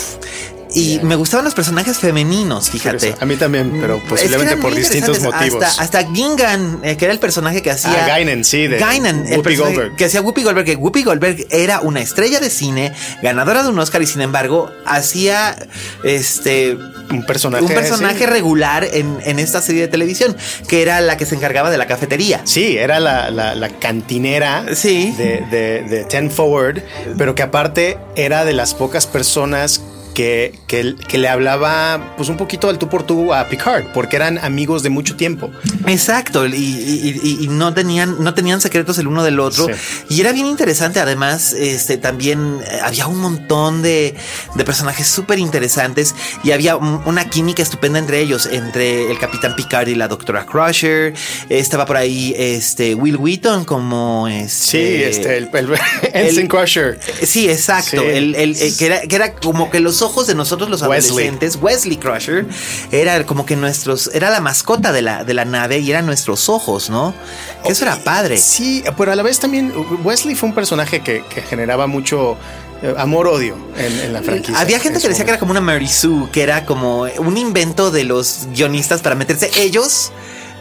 Y me gustaban los personajes femeninos, fíjate. a mí también, pero posiblemente por distintos motivos. Hasta, hasta Gingan, eh, que era el personaje que hacía. Ah, Guinan, sí, de Whoopi Goldberg. Que hacía Whoopi Goldberg. Que Whoopi Goldberg era una estrella de cine, ganadora de un Oscar y sin embargo hacía este. Un personaje. Un personaje regular en, en, esta serie de televisión, que era la que se encargaba de la cafetería. Sí, era la, la, cantinera sí. de, de, de Ten Forward, pero que aparte era de las pocas personas que, que, le hablaba pues un poquito al tú por tú a Picard, porque eran amigos de mucho tiempo. Exacto, y, no, tenían, no tenían secretos el uno del otro. Y era bien interesante, además, este, también eh, había un montón de, de personajes súper interesantes y había una química estupenda entre ellos, entre el Capitán Picard y la Doctora Crusher. Estaba por ahí este, Will Wheaton como... Este, sí, este, el, el, Crusher. Sí, exacto, el, que, era, que era como que los ojos ojos de nosotros los adolescentes, Wesley, Crusher era como que nuestros, era la mascota de la, de la nave y eran nuestros ojos, ¿no? eso era padre. Sí, pero a la vez también Wesley fue un personaje que, generaba mucho eh, amor-odio en, la franquicia. Había gente que decía que era como una Mary Sue, que era como un invento de los guionistas para meterse ellos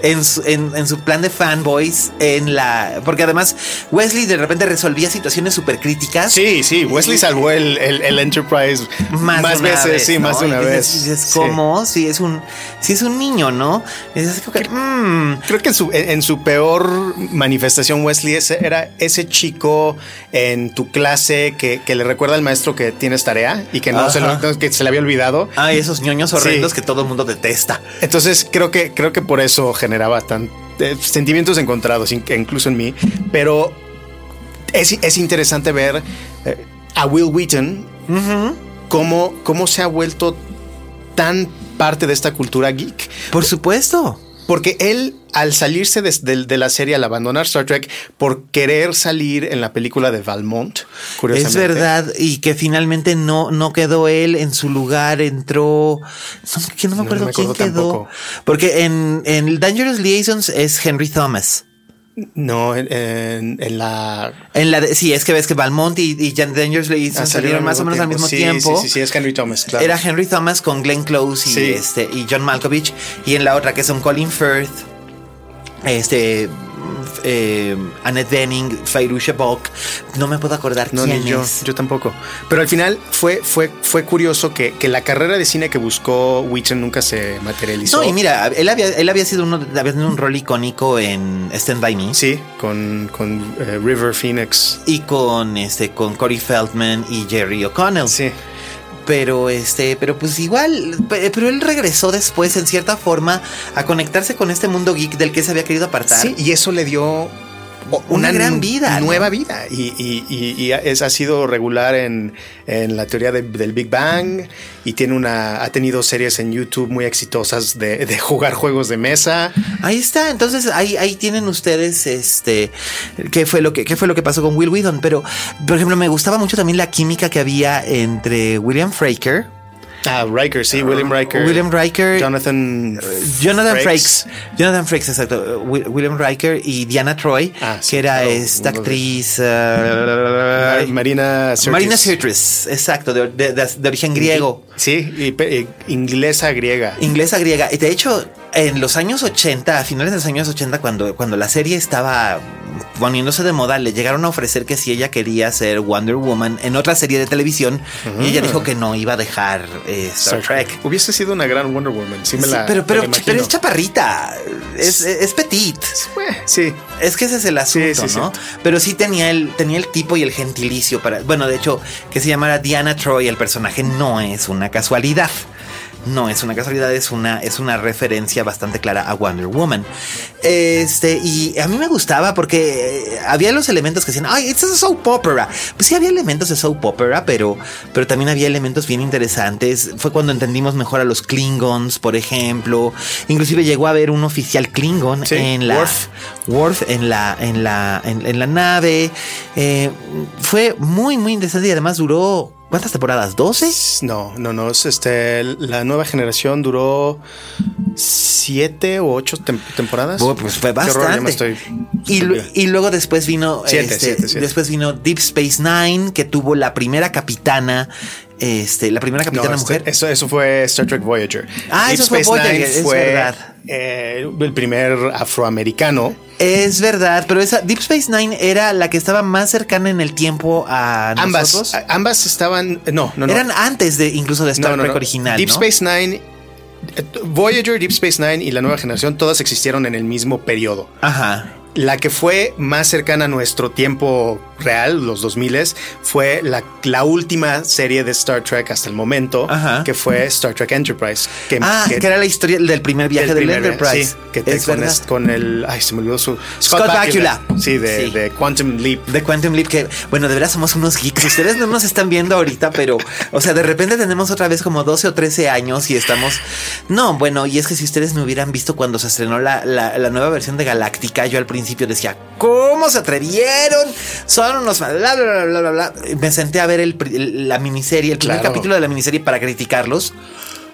en su, en, su plan de fanboys en la. Porque además Wesley de repente resolvía situaciones súper críticas. Sí, sí, Wesley salvó el, el, Enterprise más, veces, sí, más de una vez. Es como, sí. es un, sí es un niño, ¿no? Es que, mm. Creo que en su, en su peor manifestación, Wesley ese, era ese chico en tu clase que, le recuerda al maestro que tienes tarea y que no se, que se le había olvidado. Ah, esos ñoños horrendos que todo el mundo detesta. Entonces creo que, creo que por eso generaba tan, eh, sentimientos encontrados, incluso en mí, pero es, interesante ver eh, a Will Wheaton cómo, cómo se ha vuelto tan parte de esta cultura geek. Por supuesto. Porque él, al salirse de, la serie, al abandonar Star Trek, por querer salir en la película de Valmont, curiosamente. Es verdad, y que finalmente no, no quedó él en su lugar, entró. No, no me acuerdo quién quedó. Porque en, en Dangerous Liaisons es Henry Thomas. No, en, la. En la sí, es que ves que Valmont y, y Jan Dangerously ah, salieron más o menos al mismo tiempo. Sí, sí, sí, es Henry Thomas. Claro. Era Henry Thomas con Glenn Close y, este, y John Malkovich. Y en la otra que son Colin Firth, este eh, Annette Bening, Fairusha Bock, no me puedo acordar no, quién ni yo, yo tampoco. Pero al final fue, fue, fue curioso que, la carrera de cine que buscó Witcher nunca se materializó. No, y mira, él había, él había sido uno, había tenido un rol icónico en Stand By Me. Sí, con, con eh, River Phoenix. Y con este, con Corey Feldman y Jerry O'Connell. Sí pero este, pero pues igual, pero él regresó después en cierta forma a conectarse con este mundo geek del que se había querido apartar. Sí, y eso le dio una, gran vida. Nueva vida. Y, y, es, ha sido regular en, la teoría del Big Bang y tiene una, ha tenido series en YouTube muy exitosas de, jugar juegos de mesa. Ahí está. Entonces ahí, ahí tienen ustedes este qué fue lo que qué fue lo que pasó con Will Whedon. Pero, por ejemplo, me gustaba mucho también la química que había entre William Fraker Ah, Riker, sí, William Riker. William Riker. Jonathan. Jonathan Frakes. Jonathan Frakes, exacto. William Riker y Diana Troy, ah, que era esta actriz. Uh, Marina Sirtis. Marina Sirtis, exacto, de, de, origen griego. Sí, y, inglesa griega. Inglesa griega. Y de hecho, en los años 80, a finales de los años 80, cuando, cuando la serie estaba poniéndose de moda, le llegaron a ofrecer que si ella quería ser Wonder Woman en otra serie de televisión, y ella dijo que no iba a dejar eh, Star, Trek. Hubiese sido una gran Wonder Woman, sí me la. Pero, pero, pero es chaparrita, es, es petit. Sí. Es que ese es el asunto, ¿no? Pero sí tenía el, tenía el tipo y el gentilicio para. Bueno, de hecho, que se llamara Diana Troy, el personaje no es una casualidad. No es una casualidad, es una, es una referencia bastante clara a Wonder Woman. Este, y a mí me gustaba porque eh, había los elementos que decían, ay, it's a soap opera. Pues sí, había elementos de soap opera, pero, pero también había elementos bien interesantes. Fue cuando entendimos mejor a los Klingons, por ejemplo. Inclusive llegó a haber un oficial Klingon en la Worf. en la, en la, en, la nave. Eh, fue muy, muy interesante y además duró ¿Cuántas temporadas? ¿12? No, no, no. Este, la nueva generación duró siete o ocho temporadas. pues fue bastante. y, luego después vino. este, Después vino Deep Space Nine, que tuvo la primera capitana. Este, la primera capitana este, mujer. Eso, eso fue Star Trek Voyager. Ah, eso fue Voyager, es verdad. Eh, el primer afroamericano. Es verdad, pero esa Deep Space Nine era la que estaba más cercana en el tiempo a ambas, nosotros. Ambas estaban, no, no, no. Eran antes de incluso de Star Trek original. Deep Space Nine, Voyager, Deep Space Nine y la nueva generación, todas existieron en el mismo periodo. Ajá. La que fue más cercana a nuestro tiempo real, los 2000 fue la, la, última serie de Star Trek hasta el momento, que fue Star Trek Enterprise. Que, ah, que, era la historia del primer viaje del, Enterprise. que te con, con, el. Ay, se me olvidó su. Scott, Bakula. Sí, de, de, Quantum Leap. De Quantum Leap, que bueno, de verdad somos unos geeks. Ustedes no nos están viendo ahorita, pero, o sea, de repente tenemos otra vez como 12 o 13 años y estamos. No, bueno, y es que si ustedes me hubieran visto cuando se estrenó la, la, la nueva versión de Galáctica, yo al principio decía, ¿cómo se atrevieron? Son unos bla, bla, bla, bla, bla. Me senté a ver el, la miniserie, el primer capítulo de la miniserie para criticarlos.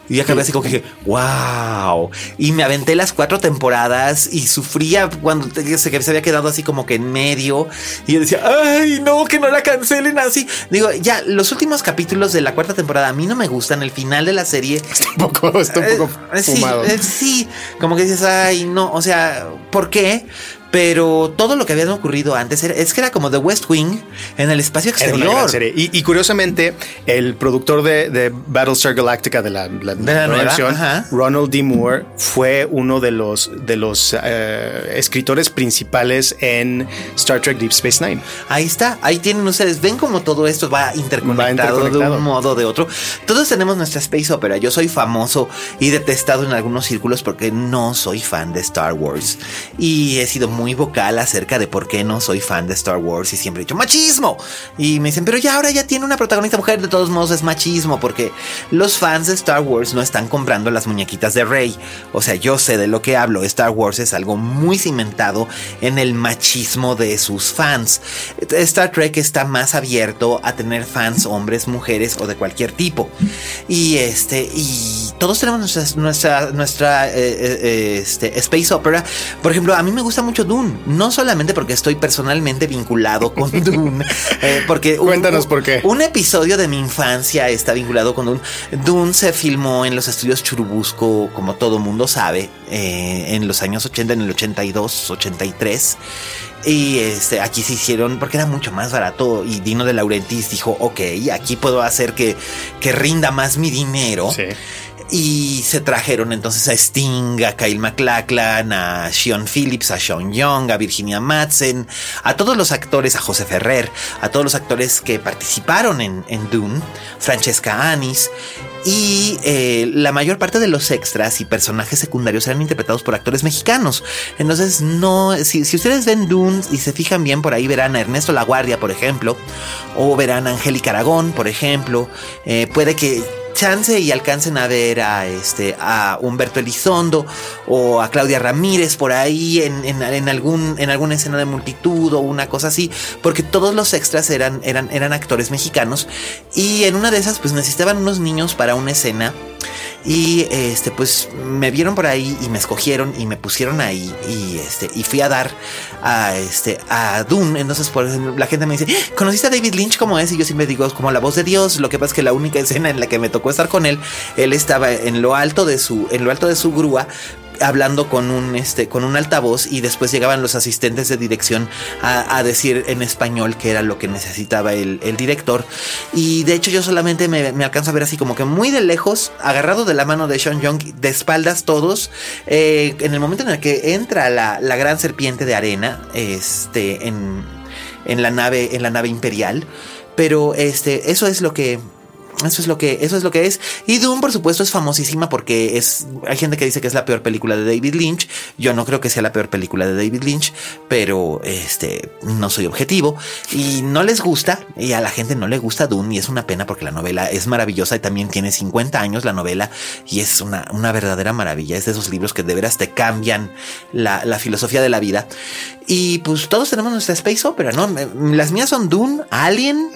Y acabé así como que dije, wow. Y me aventé las cuatro temporadas y sufría cuando se, se había quedado así como que en medio. Y yo decía, ay, no, que no la cancelen así. Digo, ya, los últimos capítulos de la cuarta temporada a mí no me gustan. El final de la serie. Está un poco, está un poco eh, fumado. Sí, eh, sí, como que dices, ay, no, o sea, ¿por qué? Pero todo lo que había ocurrido antes es que era como The West Wing en el espacio exterior. Y, curiosamente, el productor de, Battlestar Galactica de la, nueva versión, Ronald D. Moore, fue uno de los, de los eh, escritores principales en Star Trek Deep Space Nine. Ahí está, ahí tienen ustedes. Ven como todo esto va interconectado, de un modo o de otro. Todos tenemos nuestra space opera. Yo soy famoso y detestado en algunos círculos porque no soy fan de Star Wars y he sido muy muy vocal acerca de por qué no soy fan de Star Wars y siempre he dicho machismo. Y me dicen, pero ya ahora ya tiene una protagonista mujer, de todos modos es machismo, porque los fans de Star Wars no están comprando las muñequitas de Rey. O sea, yo sé de lo que hablo. Star Wars es algo muy cimentado en el machismo de sus fans. Star Trek está más abierto a tener fans hombres, mujeres o de cualquier tipo. Y este, y todos tenemos nuestra, nuestra, nuestra eh, eh, este, space opera. Por ejemplo, a mí me gusta mucho no solamente porque estoy personalmente vinculado con Dune, eh, porque cuéntanos por qué. Un episodio de mi infancia está vinculado con Dune. Dune se filmó en los estudios Churubusco, como todo mundo sabe, eh, en los años 80, en el 82, 83. Y este, aquí se hicieron porque era mucho más barato. Y Dino de Laurentiis dijo: Ok, aquí puedo hacer que, que rinda más mi dinero. Sí. Y se trajeron entonces a Sting, a Kyle MacLachlan, a Sean Phillips, a Sean Young, a Virginia Madsen, a todos los actores, a José Ferrer, a todos los actores que participaron en, en Dune, Francesca Anis. Y eh, la mayor parte de los extras y personajes secundarios eran interpretados por actores mexicanos. Entonces, no, si, si ustedes ven Dune y se fijan bien, por ahí verán a Ernesto Laguardia, por ejemplo, o verán a Angélica Aragón, por ejemplo. Eh, puede que chance y alcancen a ver a este a Humberto Elizondo o a Claudia Ramírez por ahí en, en, algún en alguna escena de multitud o una cosa así, porque todos los extras eran eran eran actores mexicanos y en una de esas pues necesitaban unos niños para una escena y este, pues me vieron por ahí y me escogieron y me pusieron ahí. Y este, y fui a dar a este a Dune. Entonces, por la gente me dice, ¿conociste a David Lynch como es? Y yo siempre digo, como la voz de Dios. Lo que pasa es que la única escena en la que me tocó estar con él, él estaba en lo alto de su, en lo alto de su grúa, hablando con un, este, con un altavoz y después llegaban los asistentes de dirección a, decir en español que era lo que necesitaba el, director. Y de hecho yo solamente me, alcanzo a ver así como que muy de lejos, agarrado de la mano de Sean Young, de espaldas todos, eh, en el momento en el que entra la, la gran serpiente de arena, este, en, en la nave, en la nave imperial. Pero este, eso es lo que eso es lo que, eso es lo que es. Y Doom, por supuesto, es famosísima porque es. Hay gente que dice que es la peor película de David Lynch. Yo no creo que sea la peor película de David Lynch, pero este no soy objetivo. Y no les gusta, y a la gente no le gusta Doom, y es una pena porque la novela es maravillosa y también tiene 50 años la novela, y es una, una verdadera maravilla. Es de esos libros que de veras te cambian la, la filosofía de la vida. Y pues todos tenemos nuestra space opera, ¿no? Las mías son Dune, Alien,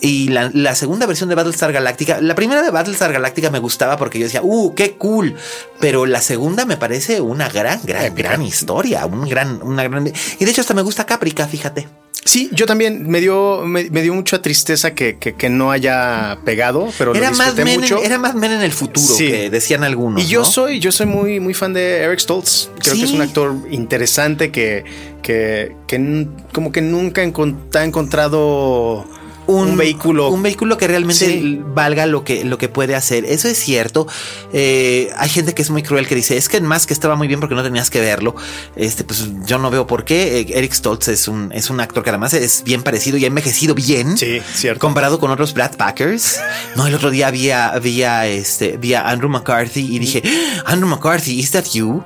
y la, segunda versión de Battlestar Galactica, la primera de Battlestar Galactica me gustaba porque yo decía, ¡uh, qué cool! Pero la segunda me parece una gran, gran, gran historia, un gran, una gran. Y de hecho, hasta me gusta Caprica, fíjate. Sí, yo también me dio, me, dio mucha tristeza que, no haya pegado, pero era lo más mucho. era más men en el futuro que decían algunos. Y yo soy, yo soy muy, muy fan de Eric Stoltz. Creo que es un actor interesante que, que, que como que nunca ha encontrado un, vehículo. Un vehículo que realmente valga lo que, lo que puede hacer. Eso es cierto. Eh, hay gente que es muy cruel que dice, es que más que estaba muy bien porque no tenías que verlo. Este, pues yo no veo por qué. Eh, Eric Stoltz es un, es un actor que además es bien parecido y ha envejecido bien. Sí, cierto. Comparado con otros Brad Packers. No, el otro día había, había, este, había Andrew McCarthy y dije, Andrew McCarthy, ¿is that you?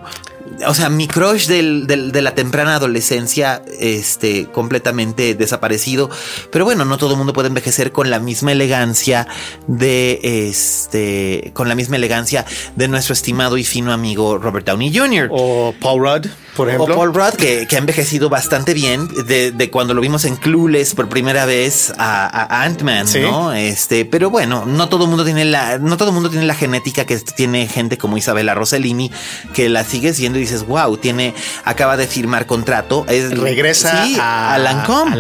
O sea, mi crush de la temprana adolescencia, este, completamente desaparecido. Pero bueno, no todo el mundo puede envejecer con la misma elegancia de este, con la misma elegancia de nuestro estimado y fino amigo Robert Downey Jr. O Paul Rudd, por ejemplo. O Paul Rudd, que, ha envejecido bastante bien de, cuando lo vimos en Clueless por primera vez a, Ant-Man, ¿no? Este, pero bueno, no todo el mundo tiene la, no todo mundo tiene la genética que tiene gente como Isabella Rossellini, que la sigue siendo dices, wow, tiene, acaba de firmar contrato. Es, Regresa a, Lancome.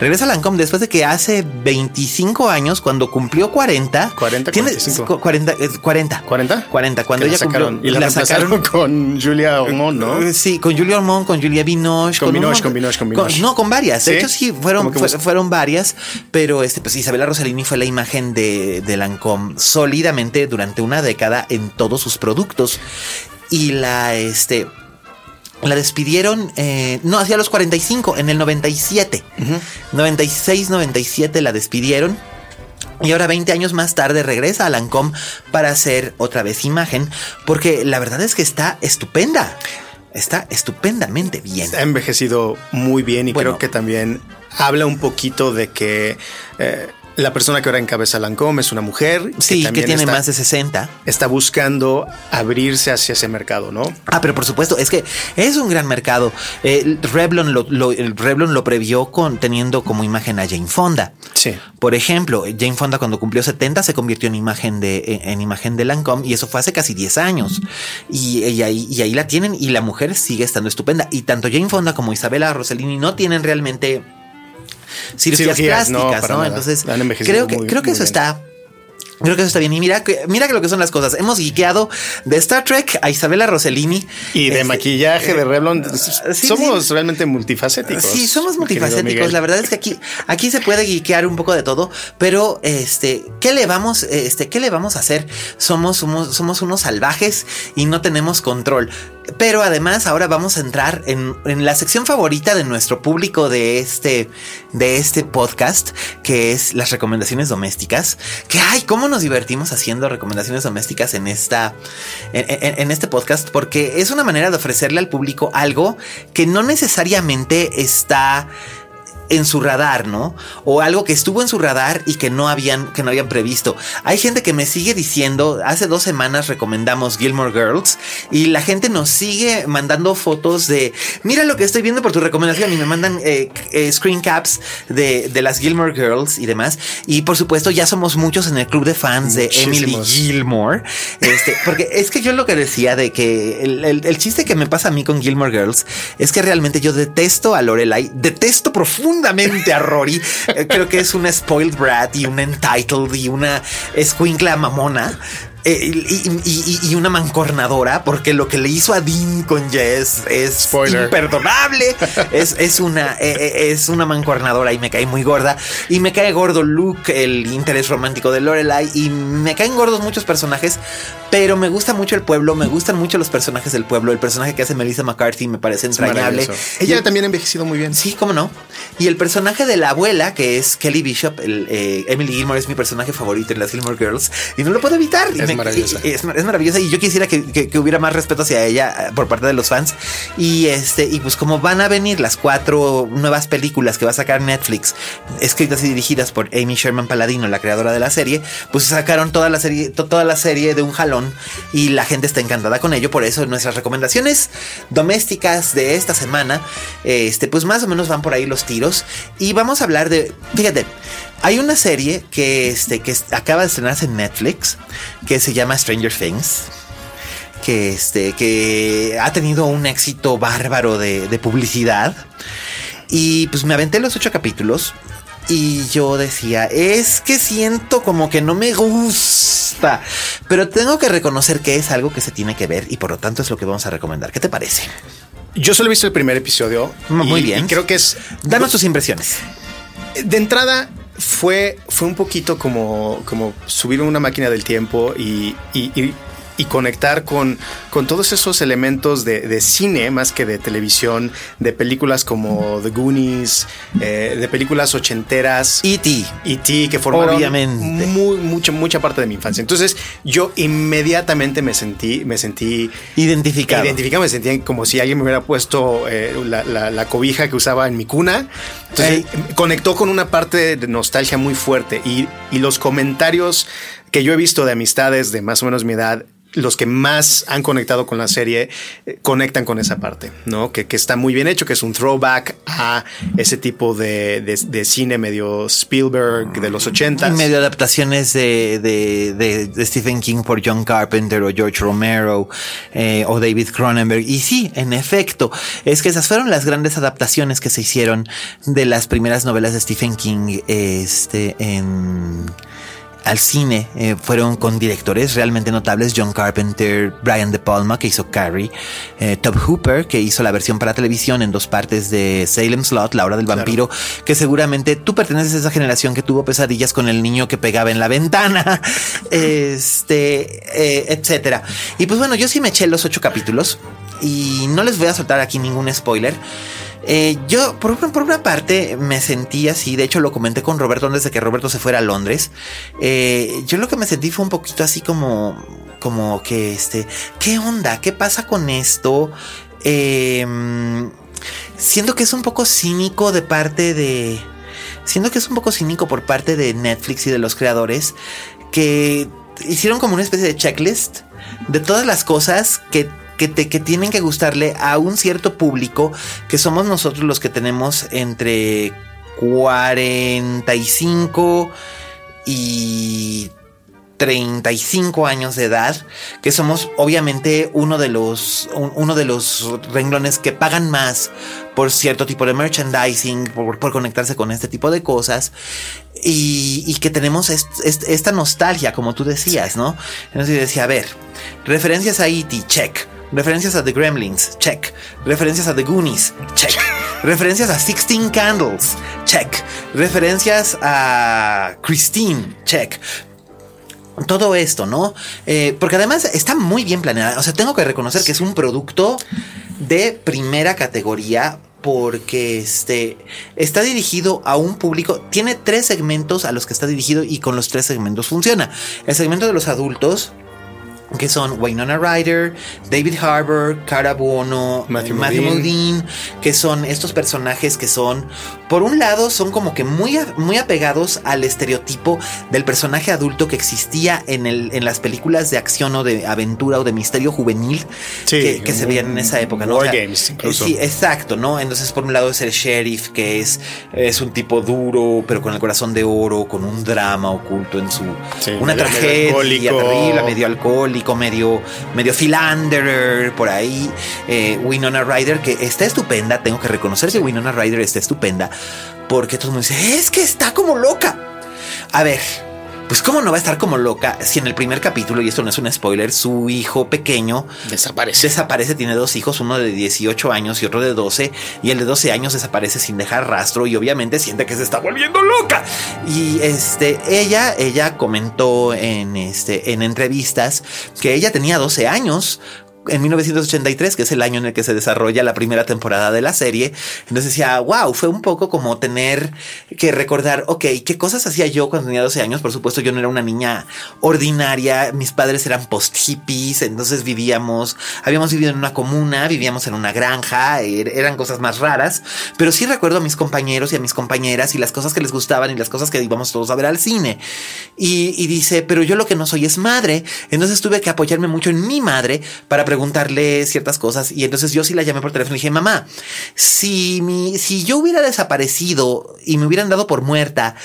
Regresa a Lancome después de que hace 25 años, cuando cumplió 40. 40, tiene 40, 40. 40. 40. Cuando ella sacaron, y la, sacaron con Julia Ormond, ¿no? Eh, sí, con Julia Ormond, con Julia Binoche. Con, Binoche, con Binoche, con Binoche. no, con varias. De hecho, sí, fueron, fueron varias, pero este, pues Isabela Rossellini fue la imagen de, de Lancome sólidamente durante una década en todos sus productos y la, este, la despidieron, eh, no, hacia los 45, en el 97. 96, 97 la despidieron. Y ahora 20 años más tarde regresa a Lancome para hacer otra vez imagen, porque la verdad es que está estupenda. Está estupendamente bien. Ha envejecido muy bien y creo que también habla un poquito de que eh, la persona que ahora encabeza Lancome es una mujer. Sí, que, tiene más de 60. Está buscando abrirse hacia ese mercado, ¿no? Ah, pero por supuesto, es que es un gran mercado. Eh, Revlon, lo, Revlon lo previó con, teniendo como imagen a Jane Fonda. Sí. Por ejemplo, Jane Fonda cuando cumplió 70 se convirtió en imagen de, en, imagen de Lancome y eso fue hace casi 10 años. Y, ahí, y ahí la tienen y la mujer sigue estando estupenda. Y tanto Jane Fonda como Isabella Rossellini no tienen realmente cirugías, plásticas, ¿no? Entonces, creo que, creo que eso está Creo que eso está bien. Y mira que, mira que lo que son las cosas. Hemos guiqueado de Star Trek a Isabela Rossellini. Y de este, maquillaje de Revlon. Eh, somos realmente multifacéticos. Sí, somos multifacéticos. La verdad es que aquí, aquí se puede guiquear un poco de todo. Pero, este, ¿qué le vamos, este, qué le vamos a hacer? Somos, somos, somos unos salvajes y no tenemos control. Pero además ahora vamos a entrar en, la sección favorita de nuestro público de este, de este podcast, que es las recomendaciones domésticas. Que ay, cómo nos divertimos haciendo recomendaciones domésticas en esta, en, este podcast, porque es una manera de ofrecerle al público algo que no necesariamente está en su radar, ¿no? O algo que estuvo en su radar y que no habían, que no habían previsto. Hay gente que me sigue diciendo, hace dos semanas recomendamos Gilmore Girls y la gente nos sigue mandando fotos de, mira lo que estoy viendo por tu recomendación y me mandan eh, eh, screen caps de, de, las Gilmore Girls y demás. Y por supuesto ya somos muchos en el club de fans de Emily Gilmore. Este, porque es que yo lo que decía de que el, el chiste que me pasa a mí con Gilmore Girls es que realmente yo detesto a Lorelai, detesto profundamente profundamente a Rory. Eh, creo que es una spoiled brat y una entitled y una escuincla mamona. Eh, y, una mancornadora, porque lo que le hizo a Dean con Jess es imperdonable. es, es, una, eh, es una mancornadora y me cae muy gorda. Y me cae gordo Luke, el interés romántico de Lorelai. Y me caen gordos muchos personajes, pero me gusta mucho el pueblo, me gustan mucho los personajes del pueblo. El personaje que hace Melissa McCarthy me parece entrañable. Ella también ha envejecido muy bien. Sí, cómo no. Y el personaje de la abuela, que es Kelly Bishop, el, Emily Gilmore es mi personaje favorito en las Gilmore Girls. Y no lo puedo evitar. Es maravillosa. Es, maravillosa y yo quisiera que, hubiera más respeto hacia ella eh, por parte de los fans. Y este, y pues como van a venir las cuatro nuevas películas que va a sacar Netflix, escritas y dirigidas por Amy Sherman Paladino, la creadora de la serie, pues sacaron toda la serie, toda la serie de un jalón y la gente está encantada con ello. Por eso nuestras recomendaciones domésticas de esta semana, este, pues más o menos van por ahí los tiros. Y vamos a hablar de, fíjate, hay una serie que, este, que acaba de estrenarse en Netflix que se llama Stranger Things. Que, este, que ha tenido un éxito bárbaro de, de publicidad. Y pues me aventé los ocho capítulos. Y yo decía, es que siento como que no me gusta. Pero tengo que reconocer que es algo que se tiene que ver y por lo tanto es lo que vamos a recomendar. ¿Qué te parece? Yo solo he visto el primer episodio. Muy bien. Y creo que es. Danos tus impresiones. De entrada, fue, fue un poquito como, como subir una máquina del tiempo y, y, y conectar con, con todos esos elementos de, cine más que de televisión, de películas como The Goonies, eh, de películas ochenteras. E.T. E.T. que formaron Obviamente. Muy, mucha, mucha parte de mi infancia. Entonces yo inmediatamente me sentí, me sentí identificado. Identificado, me sentía como si alguien me hubiera puesto eh, la, cobija que usaba en mi cuna. Entonces conectó con una parte de nostalgia muy fuerte y, y los comentarios que yo he visto de amistades de más o menos mi edad los que más han conectado con la serie eh, conectan con esa parte, ¿no? Que, está muy bien hecho, que es un throwback a ese tipo de, cine medio Spielberg de los 80. Medio adaptaciones de, de, Stephen King por John Carpenter o George Romero eh, o David Cronenberg. Y sí, en efecto, es que esas fueron las grandes adaptaciones que se hicieron de las primeras novelas de Stephen King este, en al cine eh, fueron con directores realmente notables, John Carpenter, Brian De Palma, que hizo Carrie, eh, Tob Hooper, que hizo la versión para televisión en dos partes de Salem Slot, La Hora del Vampiro, que seguramente tú perteneces a esa generación que tuvo pesadillas con el niño que pegaba en la ventana, este, eh, etcétera. Y pues bueno, yo sí me eché los ocho capítulos y no les voy a soltar aquí ningún spoiler. Eh, yo, por, una parte, me sentí así. De hecho, lo comenté con Roberto antes de que Roberto se fuera a Londres. Eh, yo lo que me sentí fue un poquito así como, como que este, ¿qué onda? ¿Qué pasa con esto? Em, siento que es un poco cínico de parte de. Siento que es un poco cínico por parte de Netflix y de los creadores que hicieron como una especie de checklist de todas las cosas que que, que tienen que gustarle a un cierto público que somos nosotros los que tenemos entre 45 y 35 años de edad, que somos obviamente uno de los, uno de los renglones que pagan más por cierto tipo de merchandising, por, conectarse con este tipo de cosas. Y, que tenemos esta nostalgia, como tú decías, ¿no? Entonces decía, a ver, referencias a E.T., check Referencias a The Gremlins, check. Referencias a The Goonies, check. Referencias a Sixteen Candles, check. Referencias a Christine, check. Todo esto, ¿no? Eh, porque además está muy bien planeada. O sea, tengo que reconocer que es un producto de primera categoría porque este está dirigido a un público, tiene tres segmentos a los que está dirigido y con los tres segmentos funciona. El segmento de los adultos, que son Winona Ryder, David Harbour, Cara Bono, Matthew Matthew Modine. Que son estos personajes que son, por un lado, son como que muy, muy apegados al estereotipo del personaje adulto que existía en, el, en las películas de acción o de aventura o de misterio juvenil Sí, que, que se veían en esa época, ¿no? War Games, incluso. Sí, exacto, ¿no? Entonces, por un lado es el sheriff, que es, es un tipo duro, pero con el corazón de oro, con un drama oculto en su... Sí, una tragedia terrible, medio alcohólico, medio, medio philanderer, por ahí. Eh, Winona Ryder, que está estupenda, tengo que reconocer que Winona Ryder está estupenda, porque todo el mundo dice, es que está como loca. A ver, pues cómo no va a estar como loca si en el primer capítulo, y esto no es un spoiler, su hijo pequeño Desaparece. desaparece, tiene dos hijos, uno de 18 años y otro de 12, y el de 12 años desaparece sin dejar rastro y obviamente siente que se está volviendo loca. Y este, ella, ella comentó en este, en entrevistas que ella tenía 12 años en 1983, que es el año en el que se desarrolla la primera temporada de la serie. Entonces decía, wow, fue un poco como tener que recordar, ok, ¿qué cosas hacía yo cuando tenía 12 años? Por supuesto, yo no era una niña ordinaria, mis padres eran post-hippies, entonces vivíamos, habíamos vivido en una comuna, vivíamos en una granja, er- eran cosas más raras, pero sí recuerdo a mis compañeros y a mis compañeras y las cosas que les gustaban y las cosas que íbamos todos a ver al cine. Y, y dice, pero yo lo que no soy es madre, entonces tuve que apoyarme mucho en mi madre para preguntarle ciertas cosas y entonces yo sí la llamé por teléfono y dije, mamá, si, mi, si yo hubiera desaparecido y me hubieran dado por muerta,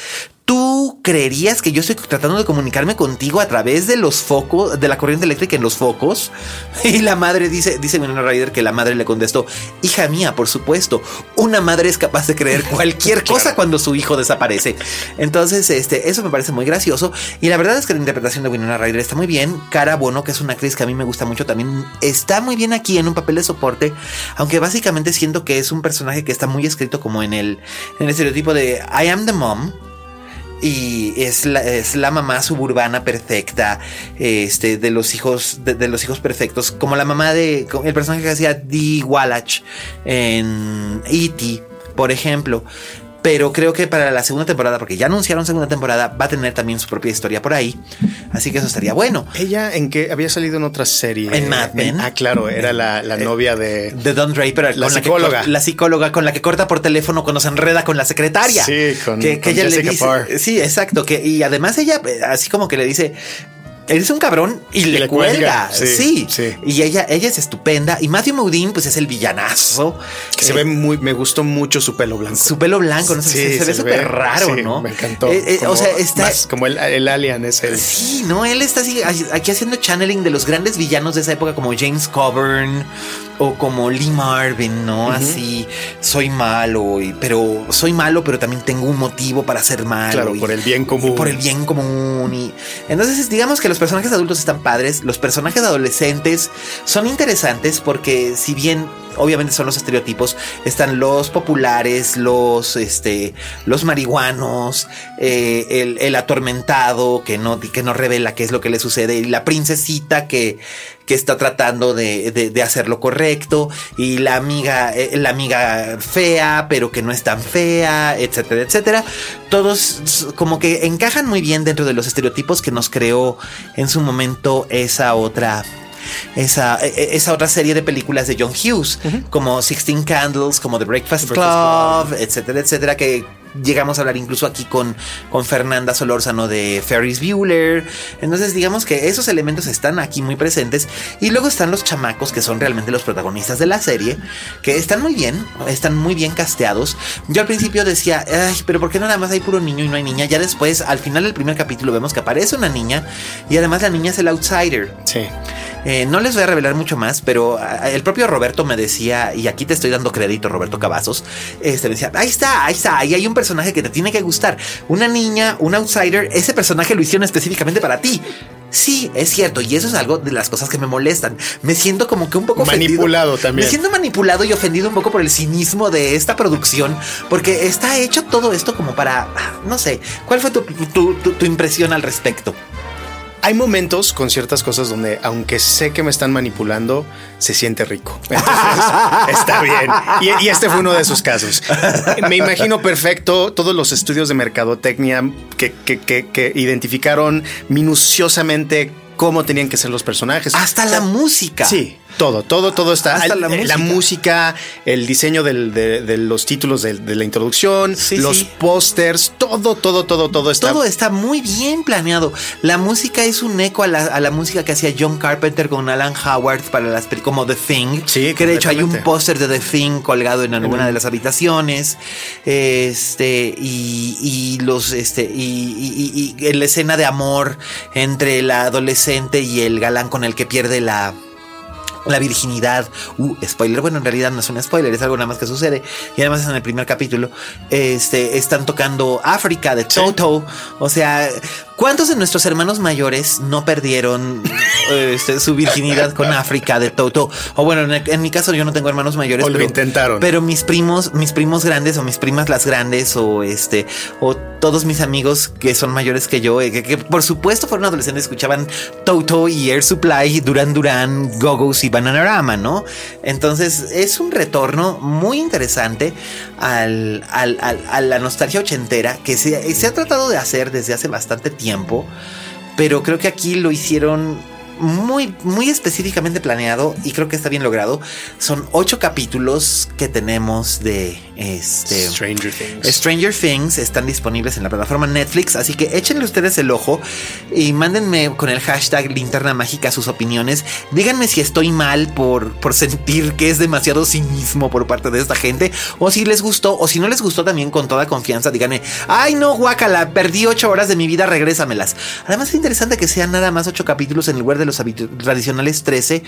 ¿Tú creerías que yo estoy tratando de comunicarme contigo a través de los focos, de la corriente eléctrica en los focos? Y la madre dice, dice Winona Ryder que la madre le contestó, hija mía, por supuesto, una madre es capaz de creer cualquier cosa cuando su hijo desaparece. Entonces, este, eso me parece muy gracioso. Y la verdad es que la interpretación de Winona Ryder está muy bien. Cara Bono, que es una actriz que a mí me gusta mucho, también está muy bien aquí en un papel de soporte, aunque básicamente siento que es un personaje que está muy escrito como en el, en el estereotipo de I am the mom y es la, es la mamá suburbana perfecta este de los hijos de, de los hijos perfectos como la mamá de el personaje que hacía Dee Wallach en E.T. por ejemplo pero creo que para la segunda temporada porque ya anunciaron segunda temporada va a tener también su propia historia por ahí así que eso estaría bueno Ella en que había salido en otra serie. En Mad Men. Ah, claro, era la, la novia de. de Don Draper La que psicóloga. cor- la psicóloga con la que corta por teléfono cuando se enreda con la secretaria Sí, con- que, que ella le dice Parr. sí exacto que y además ella eh, así como que le dice Eres un cabrón y, le, le cuelga. cuelga, Sí, sí, sí. Y ella, ella es estupenda. Y Matthew Modine, pues es el villanazo. Que se Eh, ve muy. Me gustó mucho su pelo blanco. su pelo blanco, ¿no? Se- Sí, se, ve súper raro, sí, ¿no? Me encantó. Eh, eh, Como o sea, está. más como el, el alien es el. Sí, no, él está así, aquí haciendo channeling de los grandes villanos de esa época como James Coburn o como Lee Marvin, ¿no? Así, soy malo, y- pero soy malo, pero también tengo un motivo para ser malo. Claro, y- por el bien común. y por el bien común. Y entonces, digamos que los personajes adultos están padres, los personajes adolescentes son interesantes porque si bien obviamente son los estereotipos, están los populares, los este, los marihuanos, eh, el, atormentado que no, que no revela qué es lo que le sucede, y la princesita que, que está tratando de, de- hacer lo correcto, y la amiga, eh, la amiga fea, pero que no es tan fea, etcétera, etcétera. Todos como que encajan muy bien dentro de los estereotipos que nos creó en su momento esa otra esa, e- e- esa otra serie de películas de John Hughes, como Sixteen Candles, como The Breakfast, The Breakfast Club, etcétera, etcétera, que llegamos a hablar incluso aquí con, con Fernanda Solórzano de Ferris Bueller. Entonces, digamos que esos elementos están aquí muy presentes. Y luego están los chamacos, que son realmente los protagonistas de la serie, que están muy bien, están muy bien casteados. Yo al principio decía, ay, pero ¿por qué nada más hay puro niño y no hay niña? Ya después, al final del primer capítulo, vemos que aparece una niña y además la niña es el outsider. Sí. Eh, no les voy a revelar mucho más, pero ah, el propio Roberto me decía, y aquí te estoy dando crédito, Roberto Cavazos, este me decía, ahí está, ahí está, ahí hay un personaje que te tiene que gustar. Una niña, un outsider, ese personaje lo hicieron específicamente para ti. Sí, es cierto, y eso es algo de las cosas que me molestan. Me siento como que un poco ofendido. Manipulado también. Me siento manipulado y ofendido un poco por el cinismo de esta producción, porque está hecho todo esto como para, ah, no sé, ¿cuál fue tu, tu- tu- tu impresión al respecto? Hay momentos con ciertas cosas donde, aunque sé que me están manipulando, se siente rico. Entonces, está bien. Y, y este fue uno de esos casos. Me imagino perfecto todos los estudios de mercadotecnia que, que- que- que identificaron minuciosamente cómo tenían que ser los personajes. Hasta la música. Sí, todo, todo, todo está. Hasta la la, música. música. el diseño del- de, de los títulos de, de la introducción, Sí, los sí. pósters, todo, todo, todo, todo está. Todo está muy bien planeado. La música es un eco a la, a la música que hacía John Carpenter con Alan Howard para las como The Thing. Sí, que de hecho hay un póster de The Thing colgado en alguna de las habitaciones. Este, y, y los, este, y, y- y- y la escena de amor entre la adolescente y el galán con el que pierde la. La virginidad, uh, spoiler, bueno, en realidad no es un spoiler, es algo nada más que sucede. Y además es en el primer capítulo. Este, están tocando África de Toto. O sea, ¿cuántos de nuestros hermanos mayores no perdieron este, su virginidad con África de Toto? O bueno, en, en mi caso yo no tengo hermanos mayores. O lo pero- intentaron. Pero mis primos, mis primos grandes o mis primas las grandes o este, o todos mis amigos que son mayores que yo, eh, que, que por supuesto fueron adolescentes, escuchaban Toto y Air Supply, Duran Duran, Gogos y Bananarama, ¿no? Entonces es un retorno muy interesante al, al- al- a la nostalgia ochentera que se, se ha tratado de hacer desde hace bastante tiempo, pero creo que aquí lo hicieron muy, muy específicamente planeado y creo que está bien logrado. Son ocho capítulos que tenemos de este. Stranger Things. Stranger Things están disponibles en la plataforma Netflix, así que échenle ustedes el ojo y mándenme con el hashtag linterna mágica sus opiniones. Díganme si estoy mal por, por sentir que es demasiado cinismo por parte de esta gente, o si les gustó, o si no les gustó también con toda confianza, díganme, ay no, guácala, perdí ocho horas de mi vida, regrésamelas. Además es interesante que sean nada más ocho capítulos en lugar de los tradicionales 13,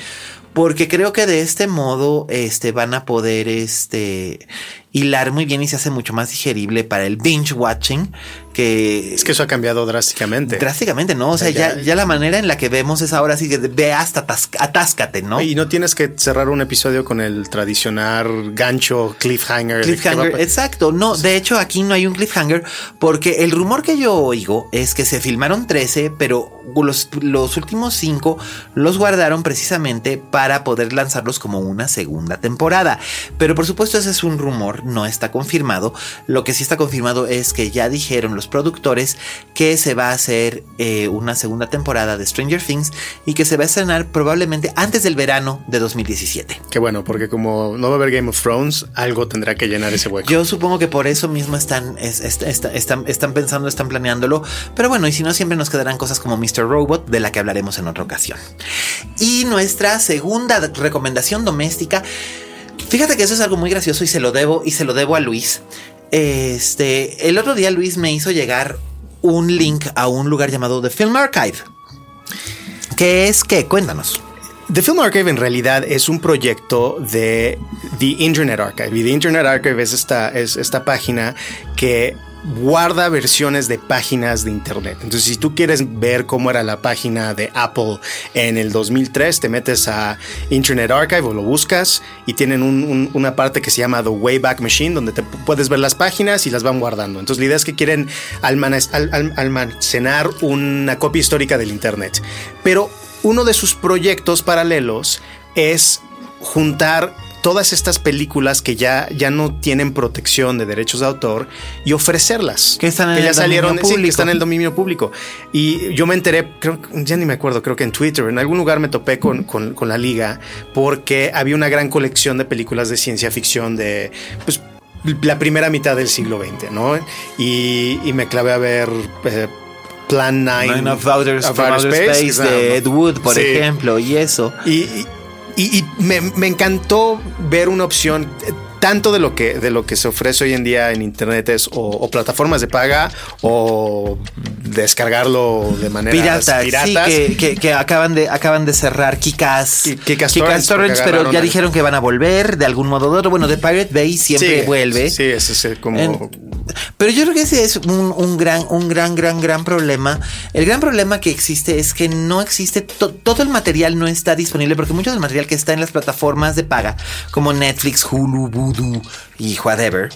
porque creo que de este modo este, van a poder este, hilar muy bien y se hace mucho más digerible para el binge watching, que Es que eso ha cambiado drásticamente. drásticamente, ¿no? O sea, ya, Ya- ya la manera en la que vemos es ahora sí que ve hasta atáscate, ¿no? Y no tienes que cerrar un episodio con el tradicional gancho cliffhanger. Cliffhanger, exacto. No, de hecho aquí no hay un cliffhanger porque el rumor que yo oigo es que se filmaron 13, pero los, los últimos 5 los guardaron precisamente para poder lanzarlos como una segunda temporada. Pero por supuesto ese es un rumor, no está confirmado. Lo que sí está confirmado es que ya dijeron los productores que se va a hacer eh, una segunda temporada de Stranger Things y que se va a estrenar probablemente antes del verano de 2017. Qué bueno, porque como no va a haber Game of Thrones, algo tendrá que llenar ese hueco. Yo supongo que por eso mismo están, es- es- está- están, están pensando, están planeándolo. Pero bueno, y si no, siempre nos quedarán cosas como Mr. Robot, de la que hablaremos en otra ocasión. Y nuestra segunda recomendación doméstica. Fíjate que eso es algo muy gracioso y se lo debo, y se lo debo a Luis. Este, el otro día Luis me hizo llegar un link a un lugar llamado The Film Archive. ¿Qué es qué? Cuéntanos. The Film Archive en realidad es un proyecto de The Internet Archive. Y The Internet Archive es esta, es esta página que guarda versiones de páginas de internet. Entonces, si tú quieres ver cómo era la página de Apple en el 2003, te metes a Internet Archive o lo buscas y tienen un- un- una parte que se llama The Wayback Machine, donde te puedes ver las páginas y las van guardando. Entonces, la idea es que quieren almacenar una copia histórica del internet. Pero uno de sus proyectos paralelos es juntar todas estas películas que ya, ya no tienen protección de derechos de autor y ofrecerlas. Que están en ya el salieron, dominio sí, que público. están en el dominio público. Y yo me enteré, creo, ya ni me acuerdo, creo que en Twitter, en algún lugar me topé con, con- con la liga porque había una gran colección de películas de ciencia ficción de, pues, la primera mitad del siglo XX, ¿no? Y, y me clavé a ver eh, Plan 9 Nine of Outer, of Outer Space, Space, de Ed Wood, por sí. ejemplo, y eso. Y, y- y- y me, me encantó ver una opción. eh, Tanto de lo que de lo que se ofrece hoy en día en internet es o, o plataformas de paga o descargarlo de manera Piratas, piratas. sí, que, que- que acaban de acaban de cerrar Kikas, Ki- Kick-Ass Torrents, pero ya dijeron que van a volver de algún modo u otro. Bueno, de Pirate Bay siempre Sí, vuelve. Sí, ese es como En- pero yo creo que ese es un, un gran, un gran, gran, gran problema. El gran problema que existe es que no existe, to- todo el material no está disponible porque mucho del material que está en las plataformas de paga, como Netflix, Hulu, Voodoo y whatever,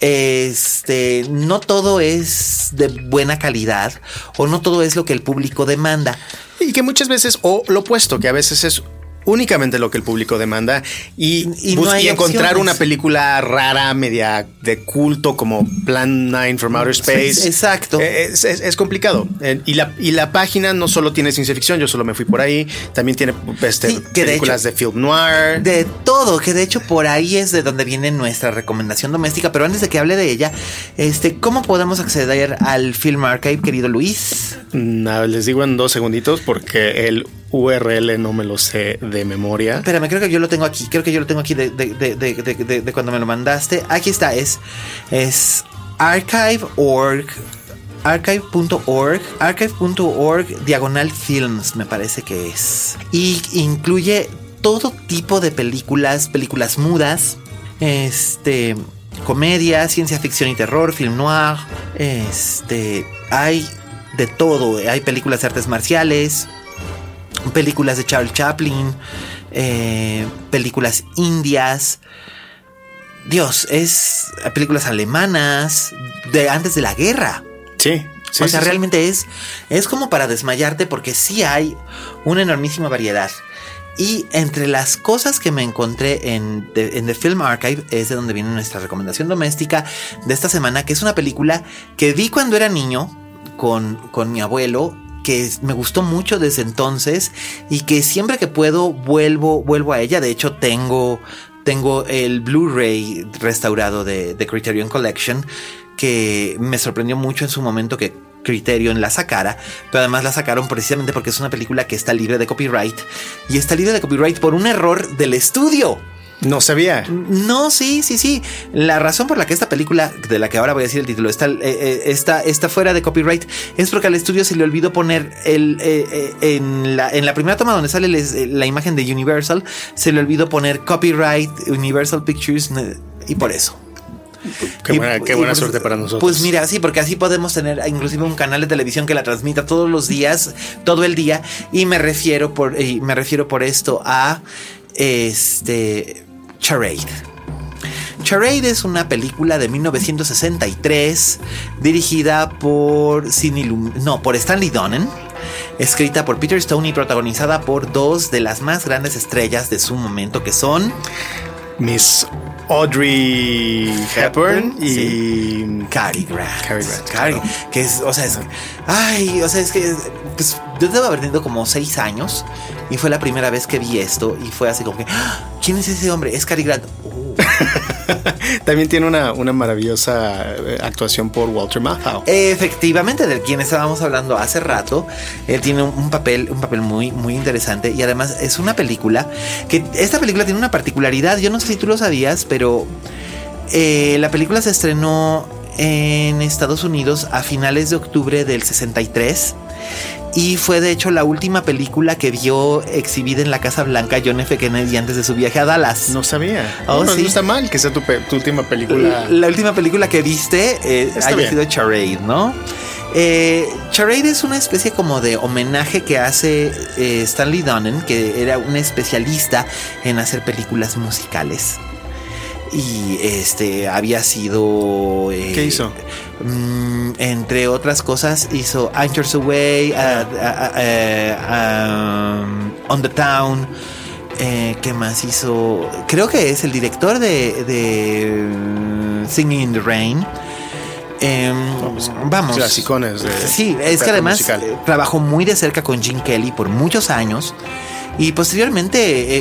este, no todo es de buena calidad o no todo es lo que el público demanda. Y que muchas veces, o lo opuesto, que a veces es únicamente lo que el público demanda y, Y no y encontrar opciones. una película rara, media de culto como Plan 9 from Outer Space. Exacto. Eh, Es, es- es complicado. Eh, y, la, y la página no solo tiene ciencia ficción, yo solo me fui por ahí. También tiene este, Sí, que de películas hecho- de film noir. De todo, que de hecho por ahí es de donde viene nuestra recomendación doméstica. Pero antes de que hable de ella, este, ¿cómo podemos acceder al Film Archive, querido Luis? Nada, les digo en dos segunditos porque el URL no me lo sé de memoria. Espérame, creo que yo lo tengo aquí. Creo que yo lo tengo aquí de, de- de- de- de- de- de cuando me lo mandaste. Aquí está, es, es archive.org. Archive.org, archive.org, diagonal films, me parece que es. Y incluye todo tipo de películas, películas mudas, este, comedia, ciencia ficción y terror, film noir, este, hay de todo. Hay películas de artes marciales, películas de Charles Chaplin, eh, películas indias. Dios, es películas alemanas de antes de la guerra. Sí. sí, o sea, sí, sí. realmente es, es como para desmayarte porque sí hay una enormísima variedad. Y entre las cosas que me encontré en The, en The Film Archive es de donde viene nuestra recomendación doméstica de esta semana, que es una película que vi cuando era niño con, con mi abuelo, que me gustó mucho desde entonces y que siempre que puedo vuelvo, vuelvo a ella. De hecho, tengo, tengo el Blu-ray restaurado de, de Criterion Collection que me sorprendió mucho en su momento que Criterion la sacara, pero además la sacaron precisamente porque es una película que está libre de copyright y está libre de copyright por un error del estudio. No sabía. No, sí, sí, sí. La razón por la que esta película, de la que ahora voy a decir el título, está, eh, eh, está, está fuera de copyright es porque al estudio se le olvidó poner el, eh, eh, en, la, en la primera toma donde sale les- la imagen de Universal, se le olvidó poner copyright Universal Pictures y por eso. Qué Y- buena, y pues- suerte para nosotros. Pues mira, sí, porque así podemos tener inclusive un canal de televisión que la transmita todos los días, todo el día. Y me refiero por, y me refiero por esto a este Charade. Charade es una película de 1963 dirigida por no, por Stanley Donen, escrita por Peter Stone y protagonizada por dos de las más grandes estrellas de su momento que son Miss Audrey Hepburn y Sí. Cary Grant. Cary Grant, Cary, que es, o sea, es, ay, o sea, es que, pues, yo debo haber tenido como seis años y fue la primera vez que vi esto y fue así como que, ¡Ah! ¿quién es ese hombre? Es Cary Grant. Oh. también tiene una, una maravillosa eh, actuación por Walter Matthau. Efectivamente, del quien estábamos hablando hace rato, él tiene un, un papel, un papel muy, muy interesante y además es una película que esta película tiene una particularidad. Yo no sé si tú lo sabías, pero eh, la película se estrenó en Estados Unidos a finales de octubre del 63 y fue de hecho la última película que vio exhibida en la Casa Blanca John F. Kennedy antes de su viaje a Dallas. No sabía. Oh, no, sí. no está mal que sea tu, tu última película. La última película que viste eh, Está haya bien. sido Charade, ¿no? Eh, Charade es una especie como de homenaje que hace eh, Stanley Donen, que era un especialista en hacer películas musicales. Y este había sido. eh, ¿Qué hizo? mm, entre otras cosas, hizo Anchors Away, uh, uh, uh, um, On the Town. Eh, ¿Qué más hizo? Creo que es el director de, de mm, Singing in the Rain. Em, vamos. Clasicones de Sí, es que además musical. eh, trabajó muy de cerca con Gene Kelly por muchos años. Y posteriormente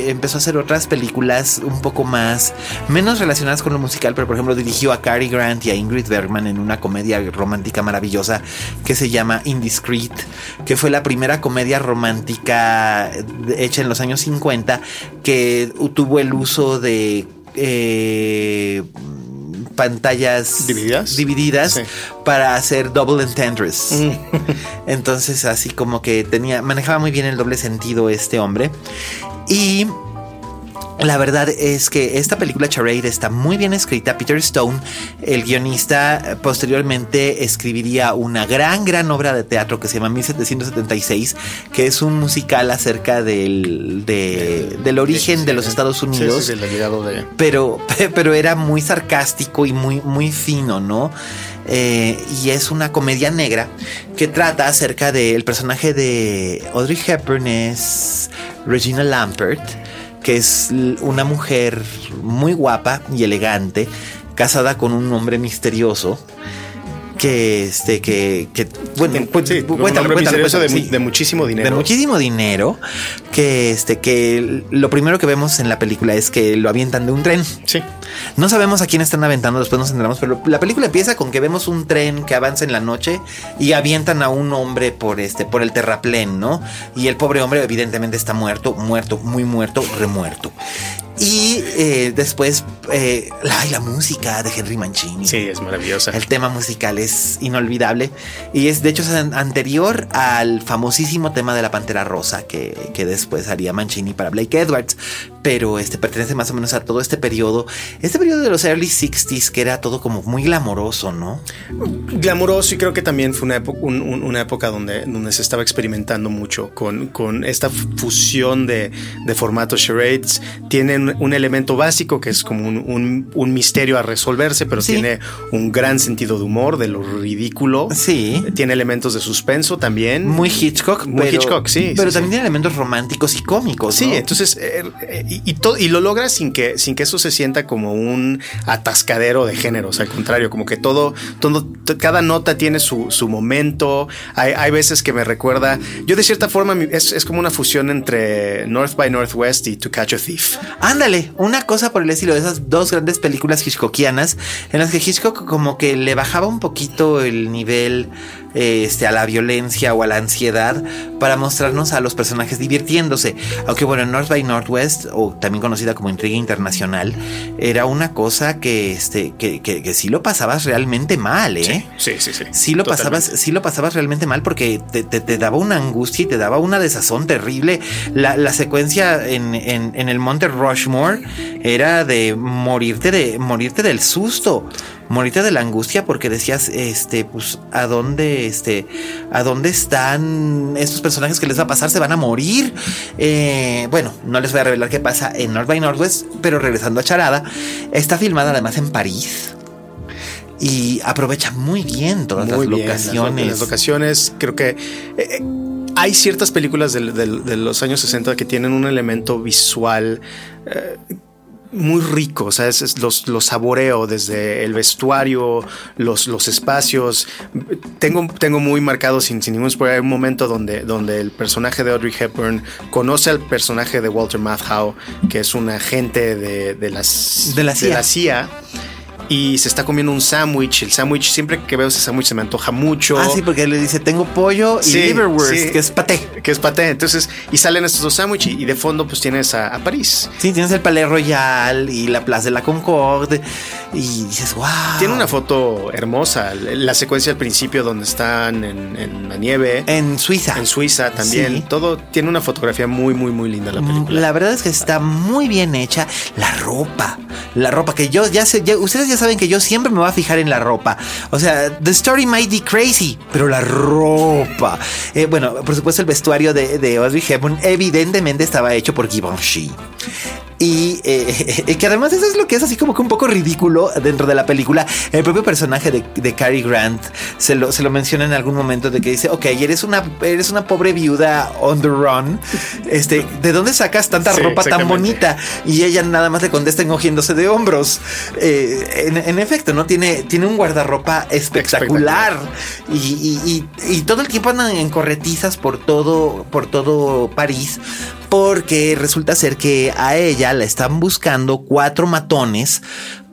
eh, empezó a hacer otras películas un poco más, menos relacionadas con lo musical, pero por ejemplo dirigió a Cary Grant y a Ingrid Bergman en una comedia romántica maravillosa que se llama Indiscreet, que fue la primera comedia romántica de- hecha en los años 50 que tuvo el uso de... eh, pantallas ¿Divididas? divididas Sí. para hacer double entendres. Entonces, así como que tenía, manejaba muy bien el doble sentido este hombre. Y La verdad es que esta película Charade está muy bien escrita. Peter Stone, el guionista, posteriormente escribiría una gran, gran obra de teatro que se llama 1776, que es un musical acerca del, del origen de los Estados Unidos. Sí, de... pero, pero era muy sarcástico y muy, muy fino, ¿no? Eh, y es una comedia negra que trata acerca del personaje de Audrey Hepburn es Regina Lampert que es una mujer muy guapa y elegante, casada con un hombre misterioso que este que, que bueno pues, sí, cuéntalo, de, de, muchísimo dinero. de muchísimo dinero que este que lo primero que vemos en la película es que lo avientan de un tren. Sí no sabemos a quién están aventando después nos enteramos pero la película empieza con que vemos un tren que avanza en la noche y avientan a un hombre por este por el terraplén no y el pobre hombre evidentemente está muerto muerto muy muerto remuerto y eh, después, eh, la música de Henry Mancini. Sí, es maravillosa. El tema musical es inolvidable. Y es, de hecho, es anterior al famosísimo tema de la Pantera Rosa que, que después haría Mancini para Blake Edwards. Pero este pertenece más o menos a todo este periodo. Este periodo de los early 60s, que era todo como muy glamoroso, ¿no? Glamoroso, y creo que también fue una, época, una época donde, donde se estaba experimentando mucho con, con esta fusión de, de formatos charades. Tienen un, elemento básico que es como un, un, misterio a resolverse, pero tiene un gran sentido de humor, de lo ridículo. Sí. Tiene elementos de suspenso también. Muy Hitchcock. Muy Hitchcock, sí. Pero también tiene elementos románticos y cómicos. Sí, entonces, eh, eh, y, y, lo logra sin que, sin que eso se sienta como un atascadero de géneros. Al contrario, como que todo, todo cada nota tiene su, su momento. Hay, hay, veces que me recuerda, yo de cierta forma es, es, como una fusión entre North by Northwest y To Catch a Thief. Ándale, una cosa por el estilo de esas dos grandes películas hitchcockianas en las que Hitchcock como que le bajaba un poquito el nivel este, a la violencia o a la ansiedad para mostrarnos a los personajes divirtiéndose. Aunque bueno, North by Northwest, o también conocida como Intriga Internacional, era una cosa que, este, que, que, sí lo pasabas realmente mal, ¿eh? Sí, sí, sí. Sí, lo, pasabas, sí lo pasabas realmente mal porque te, te, daba una angustia y te daba una desazón terrible. La, la secuencia en, en, en el Monte Rushmore era de morirte, de morirte del susto morirte de la angustia porque decías, este, pues, ¿a dónde, este, a dónde están estos personajes que les va a pasar? ¿Se van a morir? Eh, bueno, no les voy a revelar qué pasa en North by Northwest, pero regresando a Charada, está filmada además en París y aprovecha muy bien todas las locaciones. Las, locaciones, creo que... Eh, eh, hay ciertas películas de, los años 60 que tienen un elemento visual muy rico, o sea, es, los, los, saboreo desde el vestuario, los, los espacios. Tengo, tengo muy marcado, sin, sin ningún spoiler, un momento donde, donde el personaje de Audrey Hepburn conoce al personaje de Walter Matthau, que es un agente de, de, las, de la CIA. De la CIA y se está comiendo un sándwich. El sándwich, siempre que veo ese sándwich se me antoja mucho. Ah, sí, porque él le dice, tengo pollo y liverwurst, que es paté. Que es paté. Entonces, y salen estos dos sándwiches y, de fondo pues tienes a, París. Sí, tienes el Palais Royal y la Plaza de la Concorde y dices, wow. Tiene una foto hermosa, la secuencia al principio donde están en, la nieve. En Suiza. En Suiza también. Todo tiene una fotografía muy, muy, muy linda la película. La verdad es que está muy bien hecha. La ropa, la ropa que yo ya sé, ustedes ya saben que yo siempre me voy a fijar en la ropa. O sea, the story might be crazy, pero la ropa. Eh, bueno, por supuesto, el vestuario de, de Audrey Hepburn evidentemente estaba hecho por Givenchy. Y eh, que además eso es lo que es así como que un poco ridículo dentro de la película. El propio personaje de, de Cary Grant se lo, se lo menciona en algún momento de que dice, ok, eres una, eres una pobre viuda on the run. Este, ¿de dónde sacas tanta ropa tan bonita? Y ella nada más le contesta encogiéndose de hombros. Eh, en, efecto, ¿no? Tiene, tiene un guardarropa espectacular. Y, y, todo el tiempo andan en corretizas por todo, por todo París. Porque resulta ser que a ella la están buscando cuatro matones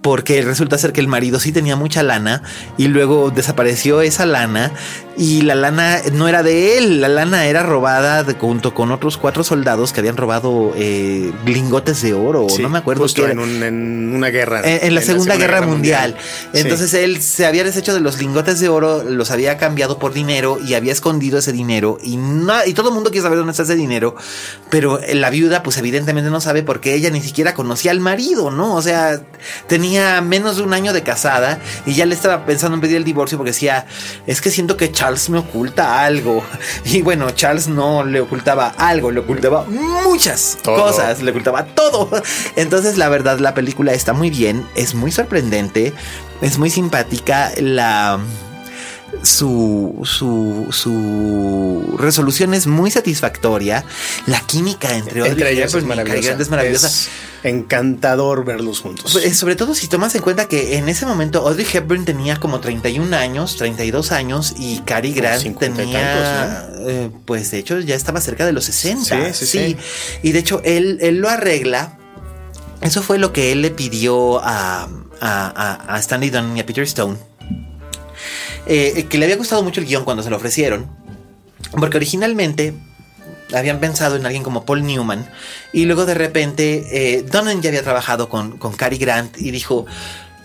porque resulta ser que el marido sí tenía mucha lana y luego desapareció esa lana y la lana no era de él, la lana era robada junto con otros cuatro soldados que habían robado eh, lingotes de oro, no me acuerdo. Justo en, una guerra. En, la, Segunda Guerra, Mundial. Entonces él se había deshecho de los lingotes de oro, los había cambiado por dinero y había escondido ese dinero y, y todo el mundo quiere saber dónde está ese dinero, pero la viuda pues evidentemente no sabe porque ella ni siquiera conocía al marido, ¿no? O sea, tenía menos de un año de casada y ya le estaba pensando en pedir el divorcio porque decía, es que siento que Charles me oculta algo. Y bueno, Charles no le ocultaba algo, le ocultaba muchas cosas, le ocultaba todo. Entonces, la verdad, la película está muy bien, es muy sorprendente, es muy simpática. La su, su, su resolución es muy satisfactoria. La química entre, entre ellas es maravillosa. Es maravillosa. encantador verlos juntos. Pues, sobre todo si tomas en cuenta que en ese momento Audrey Hepburn tenía como 31 años, 32 años y Cary Grant tenía, eh, pues de hecho ya estaba cerca de los 60. Sí, sí, sí. Y de hecho él, él lo arregla. Eso fue lo que él le pidió a, a, a Stanley Donen y a Peter Stone eh, que le había gustado mucho el guion cuando se lo ofrecieron, porque originalmente habían pensado en alguien como Paul Newman y luego de repente eh, ya había trabajado con, con Cary Grant y dijo,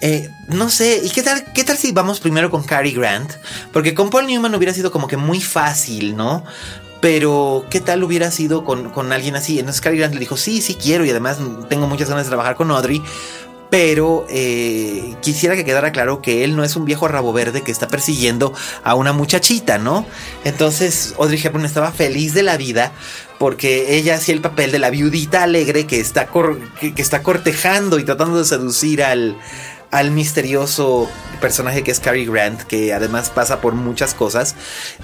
eh, no sé, ¿y qué tal, qué tal si vamos primero con Cary Grant? Porque con Paul Newman hubiera sido como que muy fácil, ¿no? Pero, ¿qué tal hubiera sido con, con alguien así? Entonces Cary Grant le dijo, sí, sí quiero y además tengo muchas ganas de trabajar con Audrey pero eh, quisiera que quedara claro que él no es un viejo rabo verde que está persiguiendo a una muchachita, ¿no? Entonces Audrey Hepburn estaba feliz de la vida porque ella hacía el papel de la viudita alegre que está, que está cortejando y tratando de seducir al, al misterioso personaje que es Cary Grant, que además pasa por muchas cosas.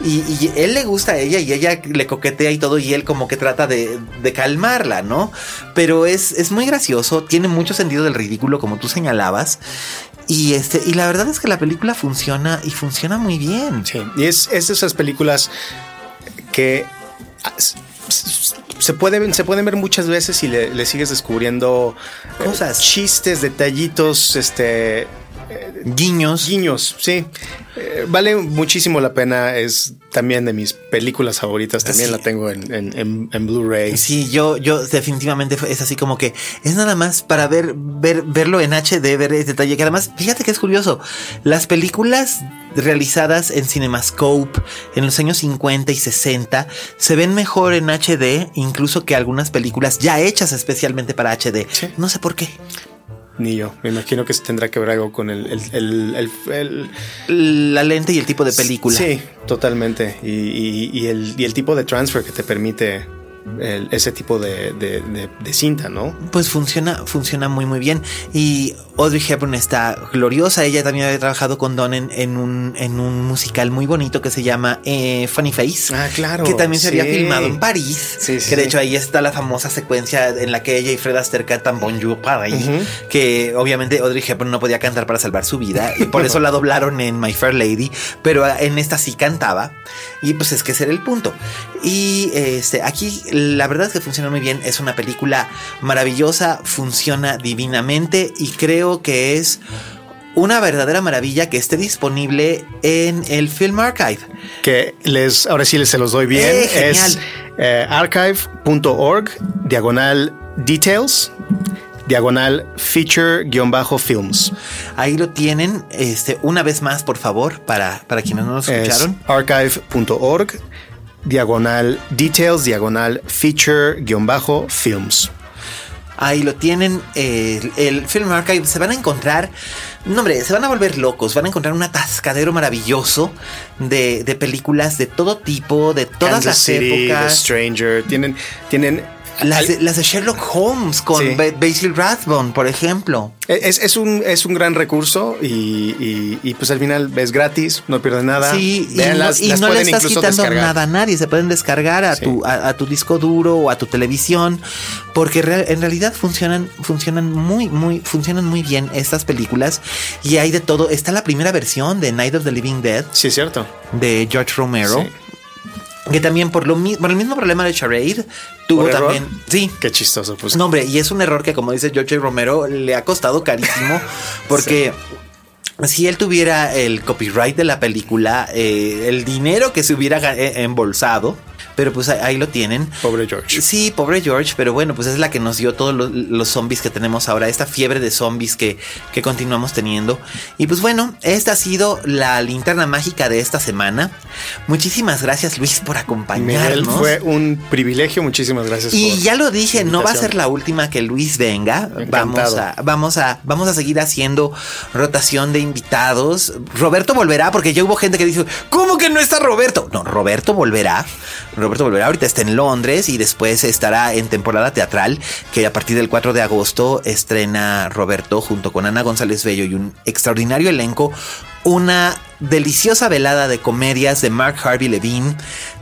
Y, él le gusta a ella y ella le coquetea y todo, y él como que trata de, calmarla, ¿no? Pero es, es, muy gracioso, tiene mucho sentido del ridículo, como tú señalabas. Y, este, y la verdad es que la película funciona y funciona muy bien. Sí, y es, es de esas películas que se pueden, se pueden ver muchas veces y le, sigues descubriendo eh, cosas, chistes, detallitos, este guiños. Guiños, sí. Eh, vale muchísimo la pena. Es también de mis películas favoritas. También la tengo en, Blu-ray. Sí, yo, yo definitivamente es así como que es nada más para ver, ver, verlo en HD, ver ese detalle. Que además, fíjate que es curioso. Las películas realizadas en CinemaScope en los años 50 y 60 se ven mejor en HD incluso que algunas películas ya hechas especialmente para HD. No sé por qué. Ni yo. Me imagino que tendrá que ver algo con el, la lente y el tipo de película. Sí, totalmente. Y, el, y el tipo de transfer que te permite ese tipo de, cinta, ¿no? Pues funciona, funciona muy muy bien. Y Audrey Hepburn está gloriosa. Ella también había trabajado con Donen en un, en un musical muy bonito que se llama eh, Funny Face. Ah, claro. Que también se había filmado en París. que de hecho ahí está la famosa secuencia en la que ella y Fred Astaire cantan Bonjour Paris. Que obviamente Audrey Hepburn no podía cantar para salvar su vida. Y por eso la doblaron en My Fair Lady. Pero en esta sí cantaba. Y pues es que ese era el punto. Y este, aquí la verdad es que funciona muy bien. Es una película maravillosa, funciona divinamente y creo que es una verdadera maravilla que esté disponible en el Film Archive. Que les, ahora sí les se los doy bien. Eh, es eh, archive.org, diagonal details, diagonal feature-films. Ahí lo tienen, este, una vez más, por favor, para, para quienes no lo escucharon. archive.org, diagonal details, diagonal feature-films. Ahí lo tienen, el, Film Archive. Se van a encontrar, no hombre, se van a volver locos. Van a encontrar un atascadero maravilloso de, películas de todo tipo, de todas las épocas. Stranger, tienen, tienen las de, Sherlock Holmes con Basil Rathbone, por ejemplo. Es, un, es un gran recurso y, pues al final es gratis, no pierdes nada. Sí, y, no, le estás quitando nada a nadie. Se pueden descargar a, tu, a, tu disco duro o a tu televisión porque en realidad funcionan, funcionan muy, muy, funcionan muy bien estas películas y hay de todo. Está la primera versión de Night of the Living Dead. Sí, cierto. De George Romero que también por lo mismo, el mismo problema de Charade tuvo también. Sí. Qué chistoso, pues. No, hombre, y es un error que, como dice George Romero, le ha costado carísimo porque. si él tuviera el copyright de la película, eh, el dinero que se hubiera eh, embolsado, pero pues ahí, lo tienen. Pobre George. Sí, pobre George, pero bueno, pues es la que nos dio todos los, zombies que tenemos ahora, esta fiebre de zombies que, que continuamos teniendo. Y pues bueno, esta ha sido la linterna mágica de esta semana. Muchísimas gracias Luis por acompañarnos. fue un privilegio, muchísimas gracias. Y ya lo dije, no va a ser la última que Luis venga. Vamos a, vamos a, vamos a seguir haciendo rotación de invitados. Roberto volverá porque ya hubo gente que dijo, ¿cómo que no está Roberto? No, Roberto volverá. Roberto volverá. Ahorita está en Londres y después estará en temporada teatral, que a partir del 4 de agosto estrena Roberto junto con Ana González Bello y un extraordinario elenco una deliciosa velada de comedias de Mark Harvey Levine,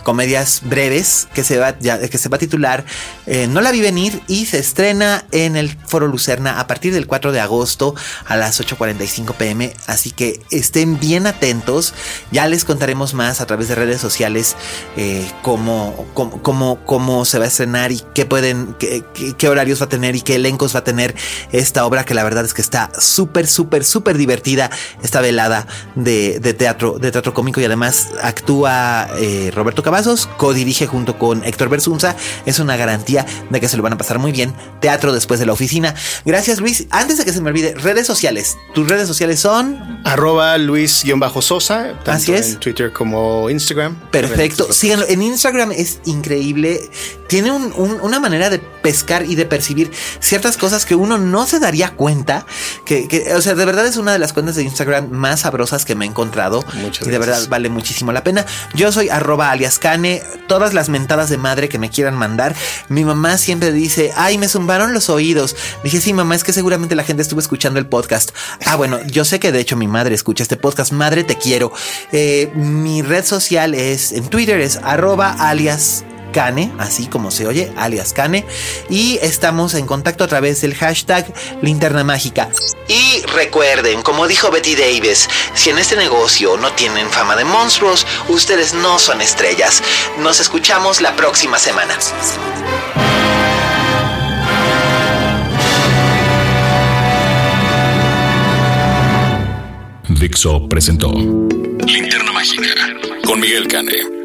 comedias breves que se va, que se va a titular eh, No la vi venir y se estrena en el Foro Lucerna a partir del 4 de agosto a las 8.45 pm. Así que estén bien atentos. Ya les contaremos más a través de redes sociales eh, cómo, cómo, cómo, se va a estrenar y qué pueden, qué, horarios va a tener y qué elencos va a tener esta obra que la verdad es que está súper, súper, súper divertida. Esta velada de, teatro, de teatro cómico y además actúa eh, Roberto Cavazos, co-dirige junto con Héctor Bersunza. Es una garantía de que se lo van a pasar muy bien. Teatro después de la oficina. Gracias Luis. Antes de que se me olvide, redes sociales. Tus redes sociales son arroba Luis-Sosa, tanto Así es. en Twitter como Instagram. Perfecto. Síganlo. En Instagram es increíble. Tiene una manera de pescar y de percibir ciertas cosas que uno no se daría cuenta. Que, que, o sea, de verdad es una de las cuentas de Instagram más sabrosas que me he encontrado. y de verdad vale muchísimo la pena. Yo soy arroba alias Cane. Todas las mentadas de madre que me quieran mandar. Mi mamá siempre dice, ay, me zumbaron los oídos. Dije, sí, mamá, es que seguramente la gente estuvo escuchando el podcast. Ah, bueno, yo sé que de hecho mi madre escucha este podcast. Madre, te quiero. Eh, mi red social es en Twitter, es arroba alias Cane, así como se oye, alias Cane, y estamos en contacto a través del hashtag Linterna Mágica. Y recuerden, como dijo Betty Davis, si en este negocio no tienen fama de monstruos, ustedes no son estrellas. Nos escuchamos la próxima semana. Dixo presentó Linterna Mágica con Miguel Cane.